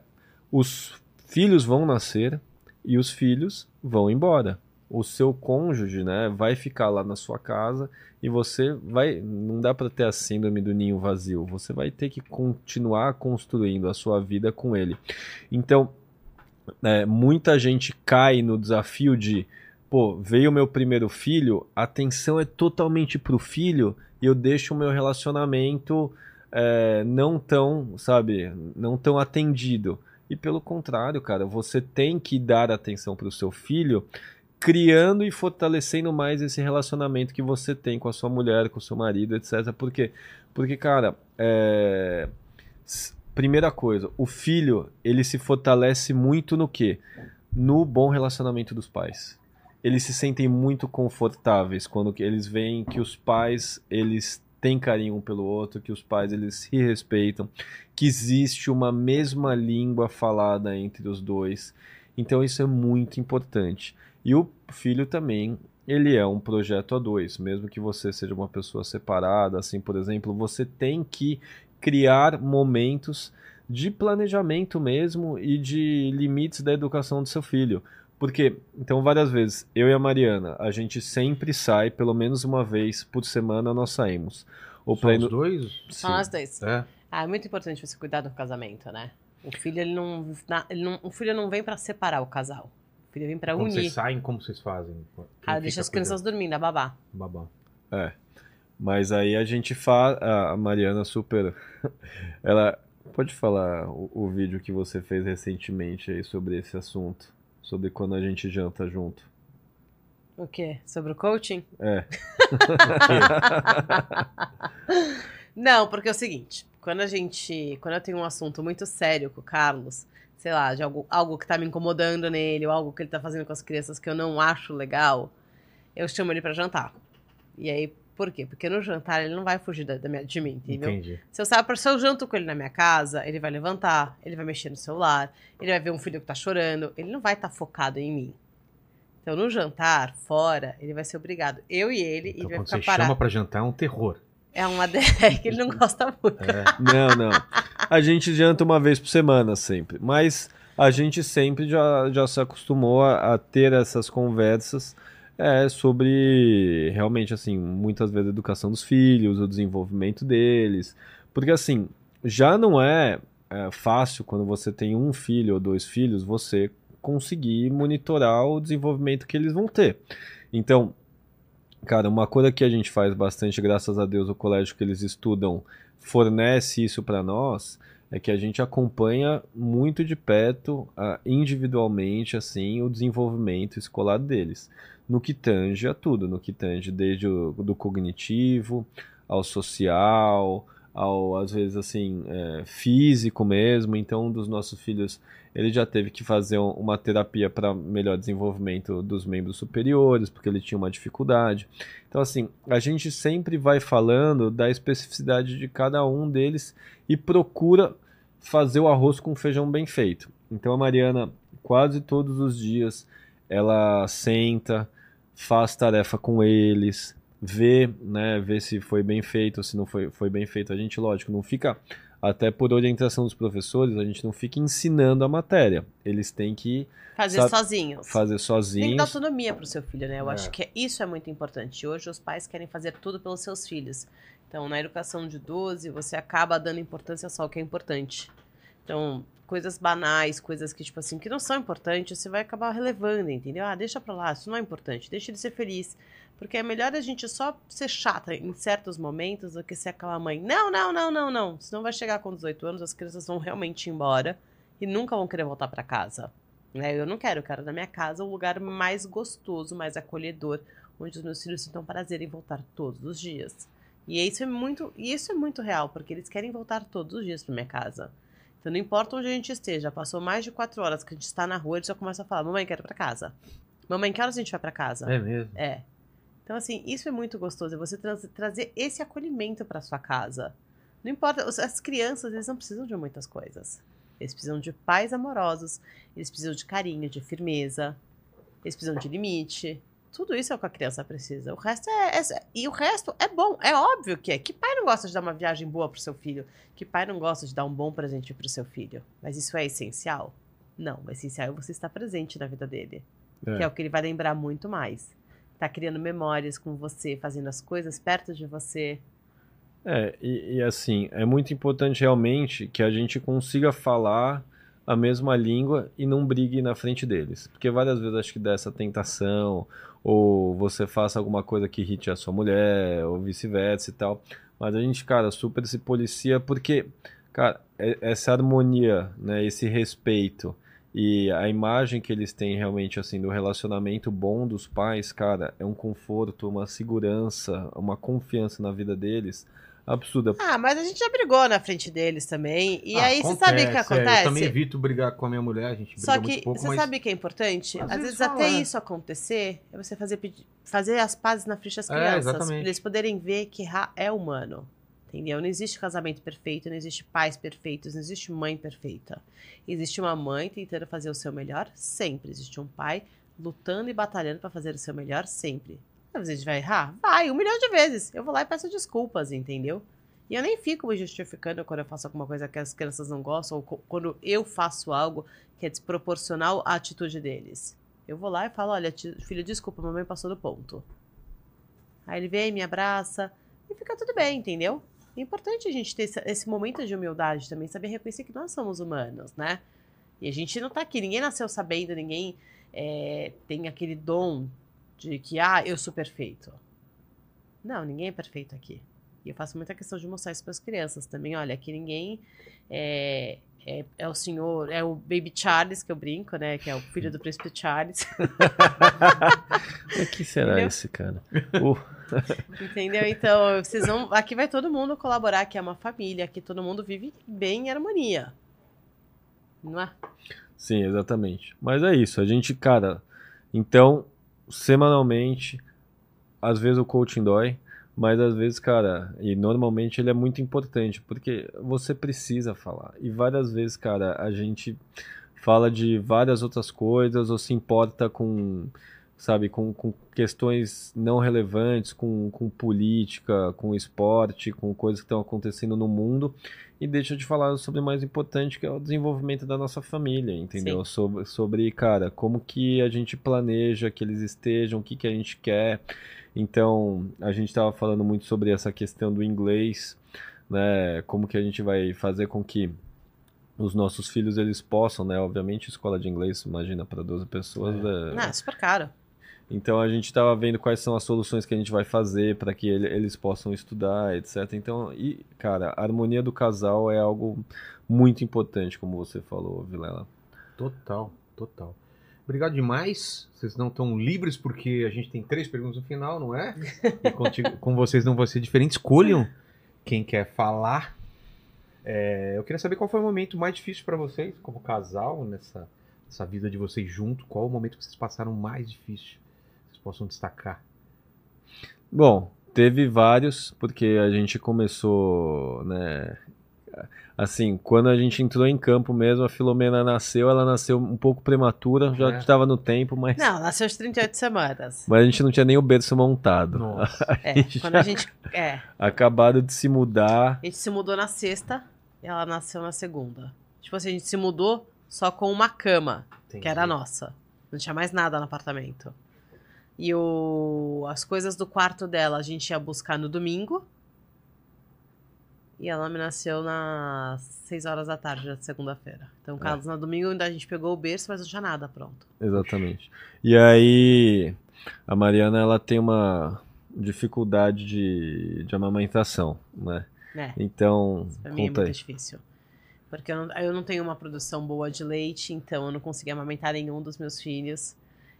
Os filhos vão nascer e os filhos vão embora. O seu cônjuge, né, vai ficar lá na sua casa e você vai, não dá para ter a síndrome do ninho vazio. Você vai ter que continuar construindo a sua vida com ele. Então, é, muita gente cai no desafio de, pô, veio meu primeiro filho, a atenção é totalmente pro filho e eu deixo o meu relacionamento é, não tão, sabe, não tão atendido. E pelo contrário, cara, você tem que dar atenção pro seu filho, criando e fortalecendo mais esse relacionamento que você tem com a sua mulher, com o seu marido, etc. Por quê? Porque, cara, é... primeira coisa, o filho, ele se fortalece muito no quê? No bom relacionamento dos pais. Eles se sentem muito confortáveis quando eles veem que os pais, eles têm carinho um pelo outro, que os pais, eles se respeitam, que existe uma mesma língua falada entre os dois. Então isso é muito importante. E o filho também, ele é um projeto a dois. Mesmo que você seja uma pessoa separada, assim, por exemplo, você tem que criar momentos de planejamento mesmo e de limites da educação do seu filho. Porque, então, várias vezes, eu e a Mariana, a gente sempre sai, pelo menos uma vez por semana nós saímos. Ou Só ir os dois? São nós dois. É. Ah, é muito importante você cuidar do casamento, né? O filho, ele não. na- ele não o filho não vem pra separar o casal. O filho vem pra Quando unir. vocês saem, como vocês fazem? Quem Ah, deixa as crianças dormindo, a babá. Babá. É. Mas aí a gente faz. A Mariana super. Ela. Pode falar o, o vídeo que você fez recentemente aí sobre esse assunto? Sobre quando a gente janta junto. O quê? Sobre o coaching? É. Não, porque é o seguinte, quando a gente. Quando eu tenho um assunto muito sério com o Carlos, sei lá, de algo, algo que tá me incomodando nele, ou algo que ele tá fazendo com as crianças que eu não acho legal, eu chamo ele pra jantar. E aí, por quê? Porque no jantar ele não vai fugir da, da minha- de mim, entendeu? Entendi. Se eu saio se eu janto com ele na minha casa, ele vai levantar, ele vai mexer no celular, ele vai ver um filho que tá chorando, ele não vai estar focado em mim. Então, no jantar, fora, ele vai ser obrigado. Eu e ele, Então, ele vai quando ficar você parado. chama pra jantar, é um terror. É uma que ele não gosta muito. É. Não, não. A gente janta uma vez por semana sempre. Mas a gente sempre já, já se acostumou a, a ter essas conversas é, sobre realmente, assim, muitas vezes a educação dos filhos, o desenvolvimento deles. Porque, assim, já não é, é fácil quando você tem um filho ou dois filhos você conseguir monitorar o desenvolvimento que eles vão ter. Então, Cara, uma coisa que a gente faz bastante, graças a Deus, o colégio que eles estudam fornece isso para nós, é que a gente acompanha muito de perto, ah, individualmente, assim, o desenvolvimento escolar deles. No que tange a tudo, no que tange desde o do cognitivo, ao social, ao às vezes assim é, físico mesmo. Então, um dos nossos filhos ele já teve que fazer um- uma terapia para melhor desenvolvimento dos membros superiores, porque ele tinha uma dificuldade. Então, assim, a gente sempre vai falando da especificidade de cada um deles e procura fazer o arroz com feijão bem feito. Então, a Mariana, quase todos os dias, ela senta, faz tarefa com eles, vê, né, vê se foi bem feito ou se não foi, foi bem feito. A gente, lógico, não fica, até por orientação dos professores, a gente não fica ensinando a matéria. Eles têm que Fazer Sabe- sozinhos. fazer Tem que dar sozinhos. autonomia pro seu filho, né? Eu É. acho que isso é muito importante. Hoje os pais querem fazer tudo pelos seus filhos. Então, na educação de 12, você acaba dando importância só ao que é importante. Então, coisas banais, coisas que, tipo assim, que não são importantes, você vai acabar relevando, entendeu? Ah, deixa pra lá, isso não é importante, deixa ele ser feliz. Porque é melhor a gente só ser chata em certos momentos do que ser aquela mãe. Não, não, não, não, não. Senão vai chegar com 18 anos, as crianças vão realmente embora e nunca vão querer voltar pra casa. Né? Eu não quero, eu quero na minha casa um lugar mais gostoso, mais acolhedor, onde os meus filhos sintam prazer em voltar todos os dias. E isso é muito, isso é muito real, porque eles querem voltar todos os dias para minha casa. Então não importa onde a gente esteja, passou mais de quatro horas que a gente está na rua, eles já começam a falar: "Mamãe, quero ir para casa". Mamãe, que horas a gente vai para casa? É mesmo. É. Então, assim, isso é muito gostoso. É você tra- trazer esse acolhimento para sua casa. Não importa, as crianças, eles não precisam de muitas coisas. Eles precisam de pais amorosos, eles precisam de carinho, de firmeza, eles precisam de limite. Tudo isso é o que a criança precisa. O resto é, é- E o resto é bom. É óbvio que é. Que pai não gosta de dar uma viagem boa pro seu filho? Que pai não gosta de dar um bom presente pro seu filho? Mas isso é essencial? Não. O essencial é você estar presente na vida dele que é o que ele vai lembrar muito mais. Tá criando memórias com você, fazendo as coisas perto de você. É, e, e assim, é muito importante realmente que a gente consiga falar a mesma língua e não brigue na frente deles. Porque várias vezes acho que dá essa tentação, ou você faça alguma coisa que irrite a sua mulher, ou vice-versa e tal. Mas a gente, cara, super se policia porque, cara, é- essa harmonia, né, esse respeito e a imagem que eles têm realmente, assim, do relacionamento bom dos pais, cara, é um conforto, uma segurança, uma confiança na vida deles absurda. Ah, mas a gente já brigou na frente deles também. E aí, você sabe o que é, acontece? eu também evito brigar com a minha mulher, a gente briga Só que pouco, você mas... sabe o que é importante? Às Às, vezes vezes, fala, até é. isso acontecer é você fazer, fazer as pazes na frente das É, crianças. exatamente. pra eles poderem ver que errar é humano. Entendeu? Não existe casamento perfeito, não existe pais perfeitos, não existe mãe perfeita. Existe uma mãe tentando fazer o seu melhor sempre. Existe um pai lutando e batalhando pra fazer o seu melhor sempre. Às vezes vai errar? Vai, um milhão de vezes. Eu vou lá e peço desculpas, entendeu? E eu nem fico me justificando quando eu faço alguma coisa que as crianças não gostam, ou quando eu faço algo que é desproporcional à atitude deles. Eu vou lá e falo: olha, filho, desculpa, mamãe passou do ponto. Aí ele vem, me abraça e fica tudo bem, entendeu? É importante a gente ter esse, esse momento de humildade também, saber reconhecer que nós somos humanos, né? E a gente não tá aqui, ninguém nasceu sabendo, ninguém é, tem aquele dom de que, ah, eu sou perfeito. Não, ninguém é perfeito aqui. E eu faço muita questão de mostrar isso para as crianças também. Olha, aqui ninguém é, é, é o senhor, é o Baby Charles, que eu brinco, né? Que é o filho do príncipe Charles. O que será Entendeu? esse cara? Uh, Entendeu? Então, vocês vão. Aqui vai todo mundo colaborar, que é uma família, aqui todo mundo vive bem em harmonia. Não é? sim, exatamente. Mas é isso, a gente, cara, então, semanalmente, às vezes o coaching dói, mas às vezes, cara, e normalmente ele é muito importante, porque você precisa falar. E várias vezes, cara, a gente fala de várias outras coisas ou se importa com, sabe, com, com questões não relevantes, com, com política, com esporte, com coisas que estão acontecendo no mundo e deixa de falar sobre o mais importante que é o desenvolvimento da nossa família, entendeu? Sim. Sobre, sobre, cara, como que a gente planeja que eles estejam, o que que a gente quer. Então, a gente estava falando muito sobre essa questão do inglês, né? Como que a gente vai fazer com que os nossos filhos eles possam, né? Obviamente, escola de inglês, imagina, para 12 pessoas. É. Não, é super caro. Então a gente estava vendo quais são as soluções que a gente vai fazer para que ele- eles possam estudar, etc. Então, e, cara, a harmonia do casal é algo muito importante, como você falou, Vilela. Total, total. Obrigado demais. Vocês não estão livres porque a gente tem três perguntas no final, não é? E contigo- com vocês não vai ser diferente. Escolham quem quer falar. É, eu queria saber qual foi o momento mais difícil pra vocês, como casal, nessa, nessa vida de vocês junto. Qual o momento que vocês passaram mais difícil? Possam destacar. Bom, teve vários, porque a gente começou, né? Assim, quando a gente entrou em campo mesmo, a Filomena nasceu, ela nasceu um pouco prematura, já É. estava no tempo, mas, Não, nasceu às 38 semanas. mas a gente não tinha nem o berço montado. Nossa. É, quando a gente. É, Acabado de se mudar. a gente se mudou na sexta e ela nasceu na segunda. Tipo assim, a gente se mudou só com uma cama, que era a nossa. Não tinha mais nada no apartamento. E o... as coisas do quarto dela a gente ia buscar no domingo. E ela me nasceu nas 6 horas da tarde da segunda-feira. Então, caso no domingo ainda a gente pegou o berço, mas não tinha nada pronto. Exatamente. E aí, a Mariana, ela tem uma dificuldade de, de amamentação, né? Né? Então, Pra mim é muito aí. difícil. Porque eu não, eu não tenho uma produção boa de leite, então eu não consegui amamentar nenhum dos meus filhos.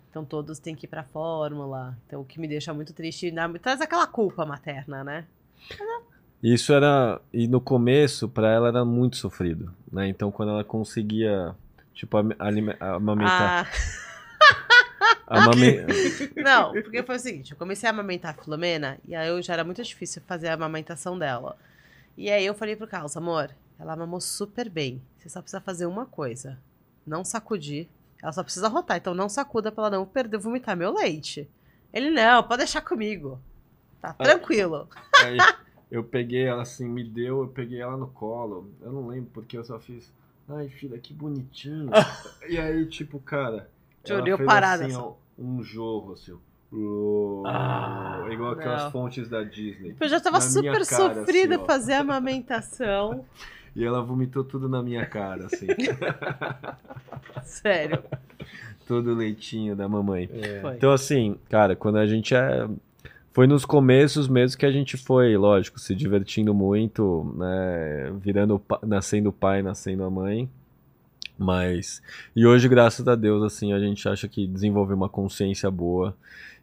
Então todos têm que ir pra fórmula. Então o que me deixa muito triste, dá- traz aquela culpa materna, né? Isso era. E no começo, pra ela era muito sofrido, né? Então, quando ela conseguia, tipo, amamentar. Ah, amame- não, porque foi o seguinte, eu comecei a amamentar a Filomena e aí eu já era muito difícil fazer a amamentação dela. E aí eu falei pro Carlos, amor, ela mamou super bem. Você só precisa fazer uma coisa. Não sacudir. Ela só precisa rotar, então não sacuda pra ela não perder, vomitar meu leite. Ele, não, pode deixar comigo. Tá tranquilo. Aí eu peguei ela assim, me deu, eu peguei ela no colo. Eu não lembro porque eu só fiz. Ai, filha, que bonitinho. e aí, tipo, cara. Ela olhou fez parada, assim, ó, um jorro, assim. ó. Ah, igual aquelas não. fontes da Disney. Eu já tava Na super cara, sofrida assim, fazer a amamentação. E ela vomitou tudo na minha cara, assim. Sério. todo o leitinho da mamãe. Foi. Então, assim, cara, quando a gente é. Foi nos começos mesmo que a gente foi, lógico, se divertindo muito, né? Virando, nascendo pai, nascendo a mãe. Mas. E hoje, graças a Deus, assim, a gente acha que desenvolveu uma consciência boa.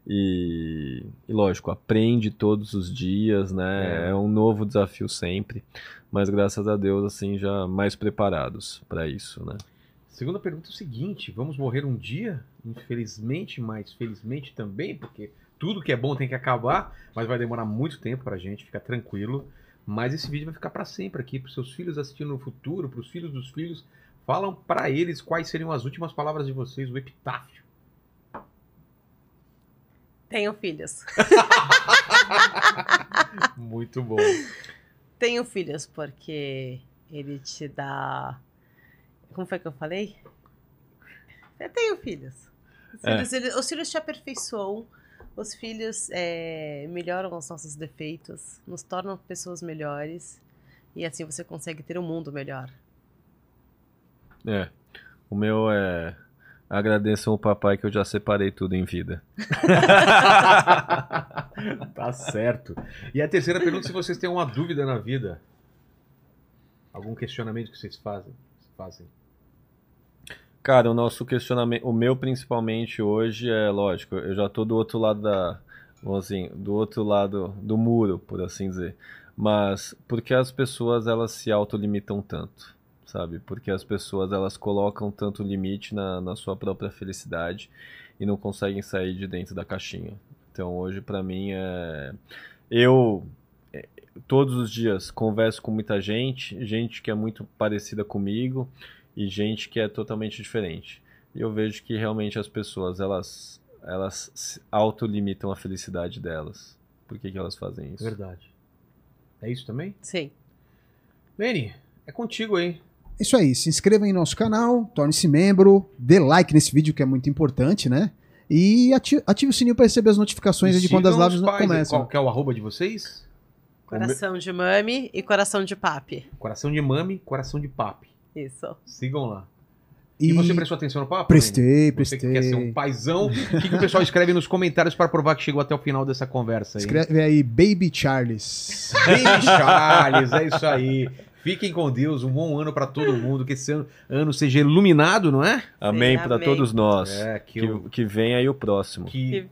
E, e lógico, aprende todos os dias, né? É. É. um novo desafio sempre. Mas graças a Deus, assim, já mais preparados para isso, né? Segunda pergunta é o seguinte: vamos morrer um dia? Infelizmente, mas felizmente também, porque tudo que é bom tem que acabar, mas vai demorar muito tempo pra gente, fica tranquilo. Mas esse vídeo vai ficar pra sempre aqui, pros seus filhos assistindo no futuro, pros filhos dos filhos. Falam pra eles quais seriam as últimas palavras de vocês, o epitáfio. Tenho filhos. Muito bom. Tenho filhos porque ele te dá. Como foi que eu falei? Eu tenho filhos. Os É. filhos, ele- os filhos te aperfeiçoam. Os filhos é, melhoram os nossos defeitos, nos tornam pessoas melhores. E assim você consegue ter um mundo melhor. É. O meu é. Agradeçam o papai que eu já separei tudo em vida. tá certo. E a terceira pergunta: se vocês têm uma dúvida na vida, algum questionamento que vocês fazem? fazem. Cara, o nosso questionamento, o meu principalmente hoje é lógico, eu já tô do outro lado da, vamos assim, do outro lado do muro, por assim dizer. Mas por que as pessoas elas se autolimitam tanto, sabe? Porque as pessoas elas colocam tanto limite na, na sua própria felicidade e não conseguem sair de dentro da caixinha. Então hoje pra mim é eu é, todos os dias converso com muita gente, gente que é muito parecida comigo e gente que é totalmente diferente. E eu vejo que realmente as pessoas, elas, elas se autolimitam a felicidade delas. Por que, que elas fazem isso? Verdade. É isso também? Sim. Lene, é contigo aí. Isso aí, se inscreva em nosso canal, torne-se membro, dê like nesse vídeo que é muito importante, né? E ati- ative o sininho para receber as notificações de quando as lives aí. começam. Qual que é o arroba de vocês? Coração de mami e coração de papi. Coração de mami, coração de papi. Isso. Sigam lá. E, E você prestou atenção no papo? Prestei? Você prestei. que quer ser um paizão, o que, que o pessoal escreve nos comentários para provar que chegou até o final dessa conversa aí? escreve aí Baby Charles. Baby Charles, é isso aí. Fiquem com Deus, um bom ano para todo mundo, que esse ano, ano seja iluminado, não é? Amém para todos nós. É, que, que, o- que venha aí o próximo. que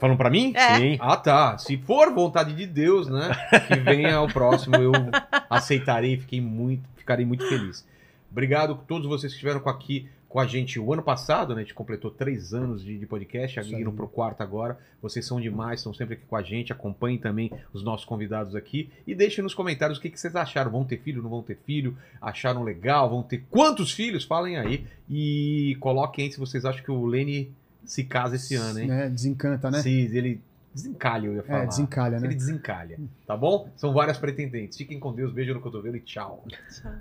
Falando pra mim? É. Sim. Ah, tá. Se for vontade de Deus, né? Que venha o próximo, eu aceitarei. Fiquei muito, ficarei muito feliz. Obrigado a todos vocês que estiveram com aqui com a gente o ano passado, né? A gente completou três anos de, de podcast, Isso indo pro quarto agora. Vocês são demais, estão sempre aqui com a gente. Acompanhem também os nossos convidados aqui. E deixem nos comentários o que, que vocês acharam. Vão ter filho, não vão ter filho? Acharam legal? Vão ter quantos filhos? Falem aí. E coloquem aí se vocês acham que o Lene se casa esse ano, hein? Né? Desencanta, né? Se ele desencalha, eu ia falar. É, desencalha, Se né? Ele desencalha, tá bom? São várias pretendentes. Fiquem com Deus, beijo no cotovelo e tchau. Tchau.